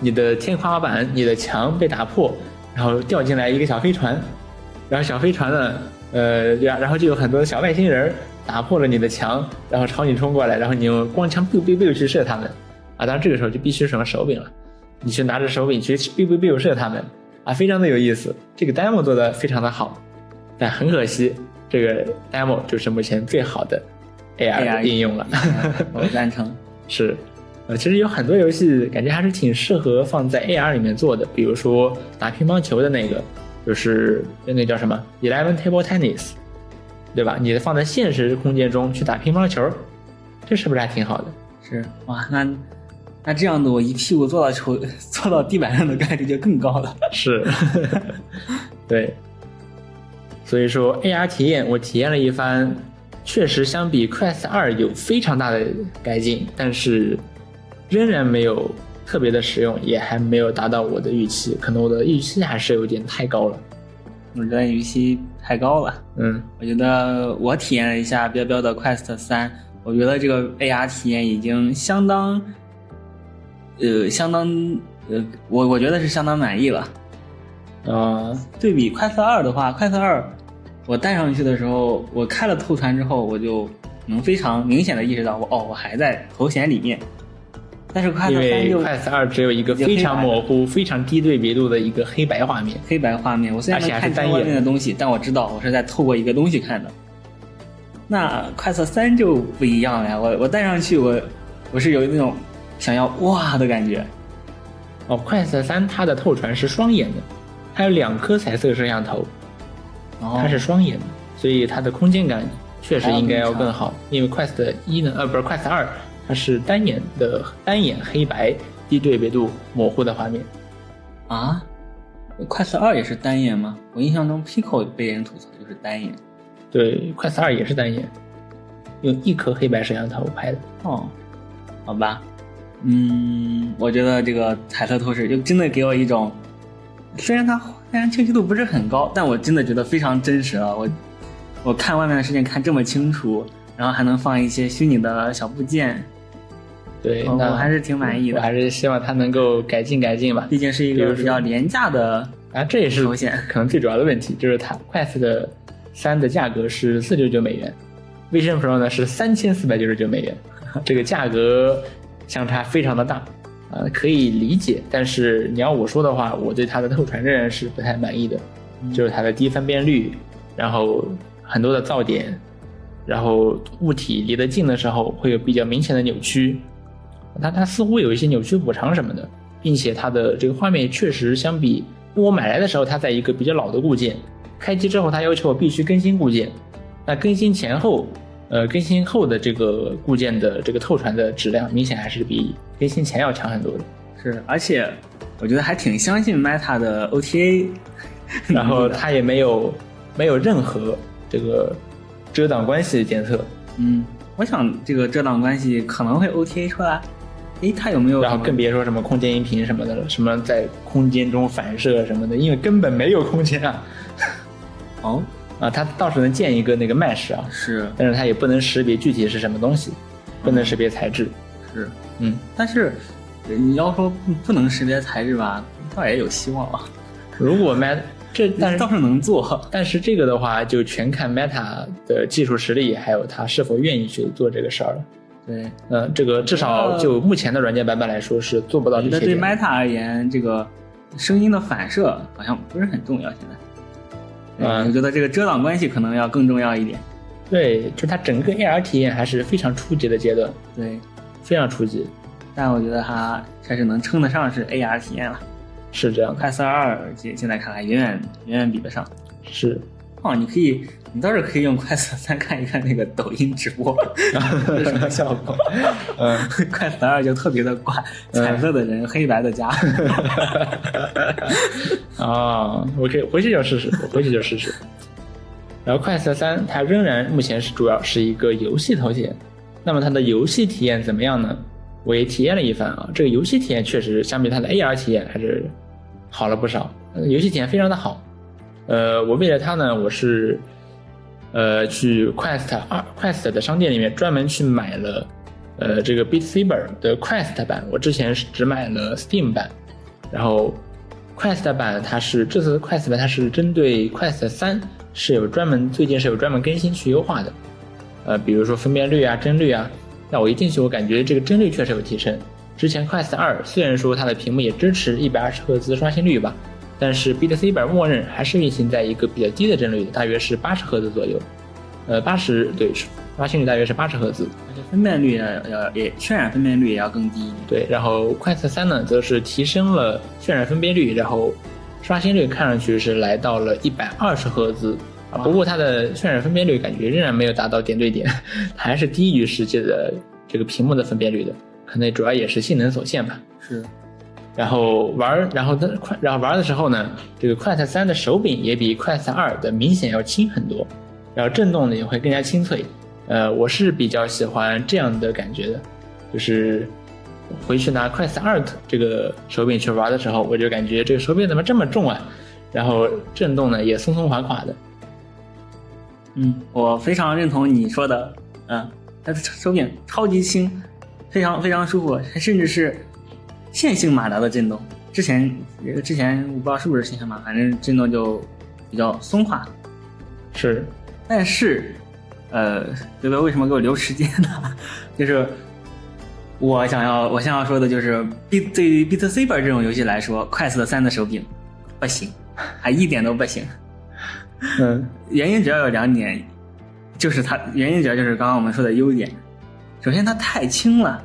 Speaker 1: 你的天花板、你的墙被打破，然后掉进来一个小飞船，然后小飞船呢，呃，然然后就有很多小外星人打破了你的墙，然后朝你冲过来，然后你用光枪 biu biu biu 去射他们。啊，当然这个时候就必须使用手柄了，你去拿着手柄去 biu biu biu 射他们，啊，非常的有意思。这个 demo 做的非常的好，但很可惜。这个 demo 就是目前最好的 AR 应用了，
Speaker 2: 我赞成。
Speaker 1: 是，呃，其实有很多游戏感觉还是挺适合放在 AR 里面做的，比如说打乒乓球的那个，就是那个叫什么 Eleven Table Tennis，对吧？你放在现实空间中去打乒乓球，这是不是还挺好的？
Speaker 2: 是，哇，那那这样子我一屁股坐到球坐到地板上的概率就更高了。
Speaker 1: 是，对。所以说，AR 体验我体验了一番，确实相比 Quest 二有非常大的改进，但是仍然没有特别的实用，也还没有达到我的预期。可能我的预期还是有点太高了。
Speaker 2: 我觉得预期太高了。
Speaker 1: 嗯，
Speaker 2: 我觉得我体验了一下标标的 Quest 三，我觉得这个 AR 体验已经相当，呃，相当，呃，我我觉得是相当满意了。呃，对比 Quest 二的话，Quest 二。我戴上去的时候，我开了透传之后，我就能非常明显的意识到，我哦，我还在头显里面。但是快
Speaker 1: 因为快四二只有一个非常模糊、非常低对比度的一个黑白画面。
Speaker 2: 黑白画面，我虽然能看见外面的东西，但我知道我是在透过一个东西看的。那快色三就不一样了呀，我我戴上去，我我是有那种想要哇的感觉。
Speaker 1: 哦，快色三它的透传是双眼的，它有两颗彩色摄像头。它是双眼的，所以它的空间感确实应该要更好。因为 Quest 一呢，呃，不是 Quest 二，它是单眼的单眼黑白低对比度模糊的画面。
Speaker 2: 啊，Quest 二也是单眼吗？我印象中 Pico 被人吐槽就是单眼。
Speaker 1: 对，Quest 二也是单眼，用一颗黑白摄像头拍的。
Speaker 2: 哦，好吧，嗯，我觉得这个彩色透视就真的给我一种，虽然它。虽然清晰度不是很高，但我真的觉得非常真实了。我我看外面的世界看这么清楚，然后还能放一些虚拟的小部件，
Speaker 1: 对，那
Speaker 2: 我还是挺满意的。
Speaker 1: 我还是希望它能够改进改进吧。
Speaker 2: 毕竟是一个比较廉价的
Speaker 1: 啊，这也是可能最主要的问题，就是它 Quest 的三的价格是四九九美元，Vision Pro 呢是三千四百九十九美元，这个价格相差非常的大，啊，可以理解。但是你要我说的话，我对它的透传仍然是不太满意的，就是它的低分辨率，然后很多的噪点，然后物体离得近的时候会有比较明显的扭曲。它它似乎有一些扭曲补偿什么的，并且它的这个画面确实相比我买来的时候，它在一个比较老的固件，开机之后它要求我必须更新固件，那更新前后，呃，更新后的这个固件的这个透传的质量明显还是比更新前要强很多的。
Speaker 2: 是，而且我觉得还挺相信 Meta 的 OTA，
Speaker 1: 然后它也没有没有任何这个遮挡关系的监测。
Speaker 2: 嗯，我想这个遮挡关系可能会 OTA 出来。诶，它有没有？
Speaker 1: 然后更别说什么空间音频什么的了，什么在空间中反射什么的，因为根本没有空间啊。
Speaker 2: 哦，
Speaker 1: 啊，它倒是能建一个那个 mesh 啊，
Speaker 2: 是，
Speaker 1: 但是它也不能识别具体是什么东西，不能识别材质。
Speaker 2: 是，
Speaker 1: 嗯，
Speaker 2: 但是你要说不能识别材质吧，倒也有希望啊。
Speaker 1: 如果 Meta 这，但是
Speaker 2: 倒是能做，
Speaker 1: 但是这个的话就全看 Meta 的技术实力，还有它是否愿意去做这个事儿了。
Speaker 2: 对，
Speaker 1: 呃，这个至少就目前的软件版本来说是做不到这些。
Speaker 2: 对 Meta 而言，这个声音的反射好像不是很重要。现在，嗯，我觉得这个遮挡关系可能要更重要一点。
Speaker 1: 对，就它整个 AR 体验还是非常初级的阶段。
Speaker 2: 对，
Speaker 1: 非常初级。
Speaker 2: 但我觉得它开始能称得上是 AR 体验了。
Speaker 1: 是这样
Speaker 2: ，，S 二二现现在看来远远远远比得上。
Speaker 1: 是。
Speaker 2: 哦，你可以，你倒是可以用快速三看一看那个抖音直播，是什么效果？嗯，快速二就特别的怪，彩色的人，黑白的家。
Speaker 1: 啊，我可以回去就试试，我回去就试试。然后快速三它仍然目前是主要是一个游戏头显，那么它的游戏体验怎么样呢？我也体验了一番啊，这个游戏体验确实相比它的 AR 体验还是好了不少，游戏体验非常的好。呃，我为了它呢，我是，呃，去 Quest 二 Quest 的商店里面专门去买了，呃，这个 Beat Saber 的 Quest 版。我之前是只买了 Steam 版，然后 Quest 版它是这次 Quest 版它是针对 Quest 三是有专门最近是有专门更新去优化的，呃，比如说分辨率啊、帧率啊。那我一进去，我感觉这个帧率确实有提升。之前 Quest 二虽然说它的屏幕也支持一百二十赫兹刷新率吧。但是 Beat Saber 默认还是运行在一个比较低的帧率，大约是八十赫兹左右。呃，八十对，刷新率大约是八十赫兹，
Speaker 2: 而且分辨率要要也渲染分辨率也要更低。
Speaker 1: 对，然后快测三呢，则是提升了渲染分辨率，然后刷新率看上去是来到了一百二十赫兹啊。不过它的渲染分辨率感觉仍然没有达到点对点，还是低于实际的这个屏幕的分辨率的，可能主要也是性能所限吧。
Speaker 2: 是。
Speaker 1: 然后玩，然后它快，然后玩的时候呢，这个 Quest 三的手柄也比 Quest 二的明显要轻很多，然后震动呢也会更加清脆。呃，我是比较喜欢这样的感觉的，就是回去拿 Quest 二这个手柄去玩的时候，我就感觉这个手柄怎么这么重啊？然后震动呢也松松垮垮的。
Speaker 2: 嗯，我非常认同你说的，嗯，它的手柄超级轻，非常非常舒服，甚至是。线性马达的震动，之前之前我不知道是不是线性马，反正震动就比较松垮。
Speaker 1: 是，
Speaker 2: 但是，呃，这个为什么给我留时间呢？就是我想要我想要说的就是，B 对于 Beat Saber 这种游戏来说，快速的三的手柄不行，还一点都不行。
Speaker 1: 嗯，
Speaker 2: 原因主要有两点，就是它原因主要就是刚刚我们说的优点。首先它太轻了，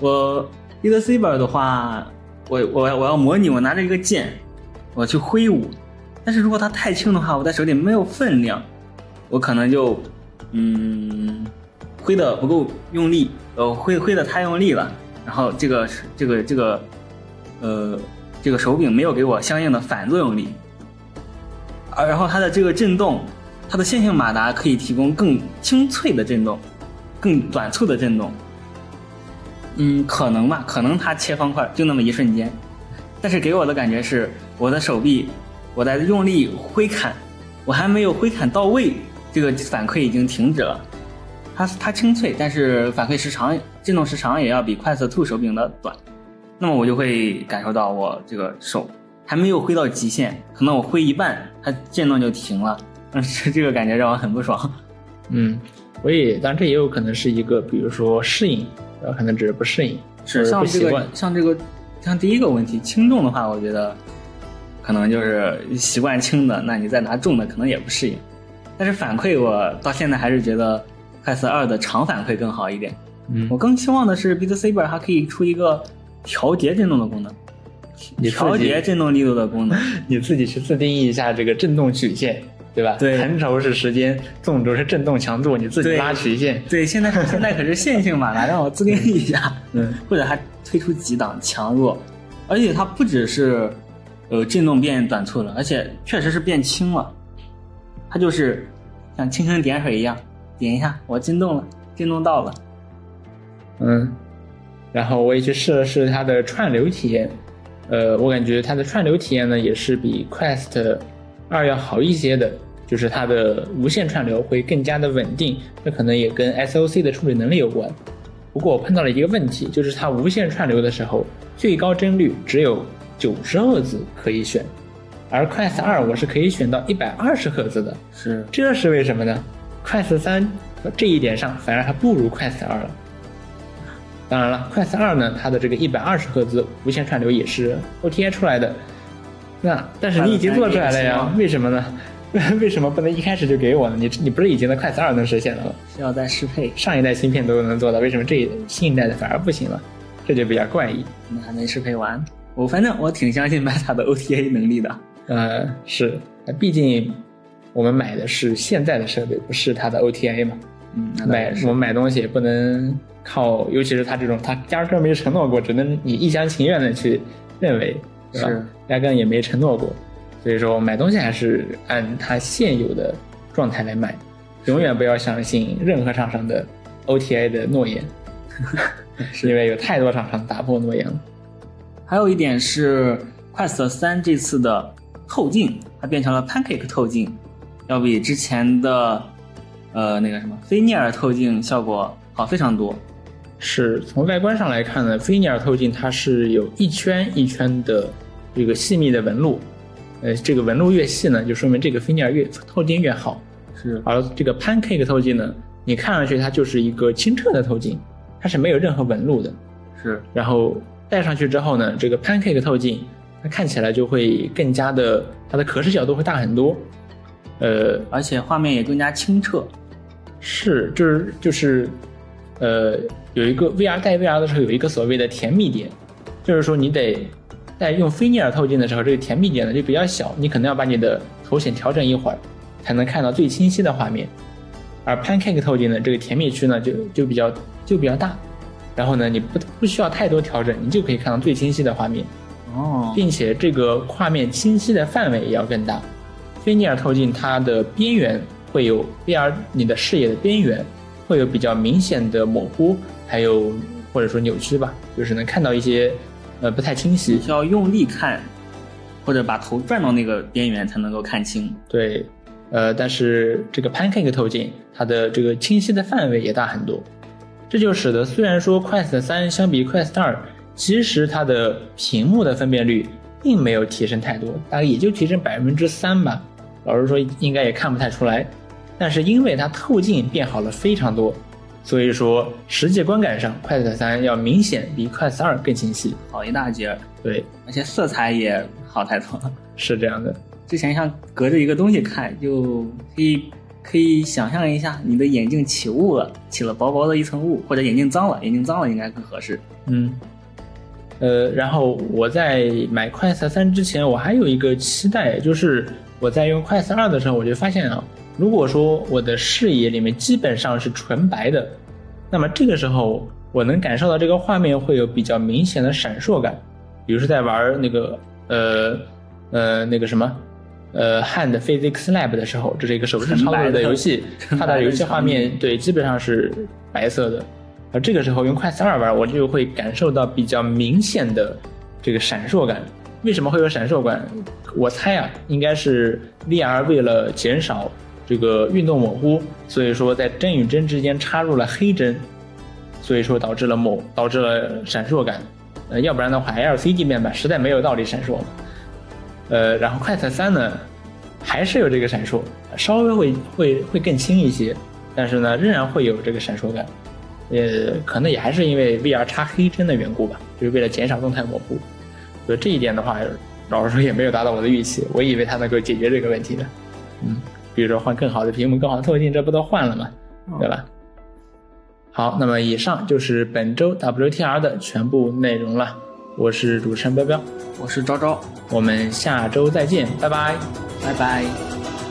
Speaker 2: 我。一个 Saber 的话，我我我要模拟我拿着一个剑，我去挥舞。但是如果它太轻的话，我在手里没有分量，我可能就嗯挥的不够用力，呃挥挥的太用力了，然后这个这个这个呃这个手柄没有给我相应的反作用力，而然后它的这个震动，它的线性马达可以提供更清脆的震动，更短促的震动。嗯，可能吧，可能它切方块就那么一瞬间，但是给我的感觉是，我的手臂，我在用力挥砍，我还没有挥砍到位，这个反馈已经停止了，它它清脆，但是反馈时长、震动时长也要比 Quest Two 手柄的短。那么我就会感受到我这个手还没有挥到极限，可能我挥一半，它震动就停了。嗯，这个感觉让我很不爽。
Speaker 1: 嗯，我也，当然这也有可能是一个，比如说适应，呃，可能只是不适应，
Speaker 2: 是像这个像这个像第一个问题轻重的话，我觉得可能就是习惯轻的，那你再拿重的可能也不适应。但是反馈我到现在还是觉得 Quest 二的长反馈更好一点。
Speaker 1: 嗯，
Speaker 2: 我更希望的是 Beat Saber 还可以出一个调节震动的功能，调节震动力度的功能，
Speaker 1: 你自己去自定义一下这个震动曲线。对吧？
Speaker 2: 对，
Speaker 1: 横轴是时间，纵轴是振动强度，你自己拉曲线。
Speaker 2: 对，现在 现在可是线性马达，让我自定义一下。
Speaker 1: 嗯，
Speaker 2: 或者还推出几档强弱，而且它不只是，呃，振动变短促了，而且确实是变轻了。它就是像蜻蜓点水一样，点一下我震动了，震动到了。
Speaker 1: 嗯，然后我也去试了试它的串流体验，呃，我感觉它的串流体验呢，也是比 Quest 二要好一些的。就是它的无线串流会更加的稳定，这可能也跟 SOC 的处理能力有关。不过我碰到了一个问题，就是它无线串流的时候，最高帧率只有九十赫兹可以选，而 Quest 二我是可以选到一百二十赫兹的。
Speaker 2: 是，
Speaker 1: 这是为什么呢？Quest 三这一点上反而还不如 Quest 二了。当然了，Quest 二呢，它的这个一百二十赫兹无线串流也是 OTA 出来的。那但是你已经做出来了呀？为什么呢？为什么不能一开始就给我呢？你你不是已经在快三二能实现了吗？
Speaker 2: 需要再适配，
Speaker 1: 上一代芯片都能做到，为什么这新一代的反而不行了？这就比较怪异。
Speaker 2: 那还没适配完，我反正我挺相信 Meta 的 OTA 能力的。
Speaker 1: 呃，是，毕竟我们买的是现在的设备，不是它的 OTA 嘛。
Speaker 2: 嗯，
Speaker 1: 买我们买东西也不能靠，尤其是他这种，他压根没承诺过，只能你一厢情愿的去认为，
Speaker 2: 是，
Speaker 1: 压根也没承诺过。所以说买东西还是按它现有的状态来买，永远不要相信任何厂商的 OTA 的诺言，是 因为有太多厂商打破诺言了。
Speaker 2: 还有一点是 Quest 三这次的透镜，它变成了 Pancake 透镜，要比之前的呃那个什么菲涅尔透镜效果好非常多。
Speaker 1: 是从外观上来看呢，菲涅尔透镜它是有一圈一圈的这个细密的纹路。呃，这个纹路越细呢，就说明这个菲涅尔越透镜越好。
Speaker 2: 是，
Speaker 1: 而这个 Pancake 透镜呢，你看上去它就是一个清澈的透镜，它是没有任何纹路的。
Speaker 2: 是，
Speaker 1: 然后戴上去之后呢，这个 Pancake 透镜它看起来就会更加的，它的可视角度会大很多。呃，
Speaker 2: 而且画面也更加清澈。
Speaker 1: 是，就是就是，呃，有一个 VR 带 VR 的时候有一个所谓的甜蜜点，就是说你得。在用菲涅尔透镜的时候，这个甜蜜点呢就比较小，你可能要把你的头显调整一会儿，才能看到最清晰的画面。而 Pancake 透镜呢，这个甜蜜区呢就就比较就比较大，然后呢你不不需要太多调整，你就可以看到最清晰的画面。
Speaker 2: 哦，
Speaker 1: 并且这个画面清晰的范围也要更大。菲涅尔透镜它的边缘会有 VR 你的视野的边缘会有比较明显的模糊，还有或者说扭曲吧，就是能看到一些。呃，不太清晰，
Speaker 2: 需要用力看，或者把头转到那个边缘才能够看清。
Speaker 1: 对，呃，但是这个 Pancake 透镜，它的这个清晰的范围也大很多，这就使得虽然说 Quest 三相比 Quest 二，其实它的屏幕的分辨率并没有提升太多，大概也就提升百分之三吧。老实说，应该也看不太出来。但是因为它透镜变好了非常多。所以说，实际观感上，Quest 三要明显比 Quest 二更清晰，
Speaker 2: 好一大截。
Speaker 1: 对，
Speaker 2: 而且色彩也好太多了。
Speaker 1: 是这样的，
Speaker 2: 之前像隔着一个东西看，就可以可以想象一下，你的眼镜起雾了，起了薄薄的一层雾，或者眼镜脏了，眼镜脏了应该更合适。
Speaker 1: 嗯，呃，然后我在买 Quest 三之前，我还有一个期待，就是我在用 Quest 二的时候，我就发现啊。如果说我的视野里面基本上是纯白的，那么这个时候我能感受到这个画面会有比较明显的闪烁感，比如说在玩那个呃呃那个什么呃 Hand Physics Lab 的时候，这是一个手势操作的游戏，它的游戏画面对基本上是白色的，而这个时候用 Quest 二玩，我就会感受到比较明显的这个闪烁感。为什么会有闪烁感？我猜啊，应该是 VR 为了减少。这个运动模糊，所以说在帧与帧之间插入了黑帧，所以说导致了模导致了闪烁感。呃，要不然的话，LCD 面板实在没有道理闪烁。呃，然后快彩三呢，还是有这个闪烁，稍微会会会更轻一些，但是呢，仍然会有这个闪烁感。呃，可能也还是因为 VR 插黑帧的缘故吧，就是为了减少动态模糊。所以这一点的话，老实说也没有达到我的预期，我以为它能够解决这个问题的。嗯，比如说换更好的屏幕、更好的透镜，这不都换了吗？对吧？好，那么以上就是本周 WTR 的全部内容了。我是主持人彪彪，
Speaker 2: 我是昭昭，
Speaker 1: 我们下周再见，拜拜，
Speaker 2: 拜拜。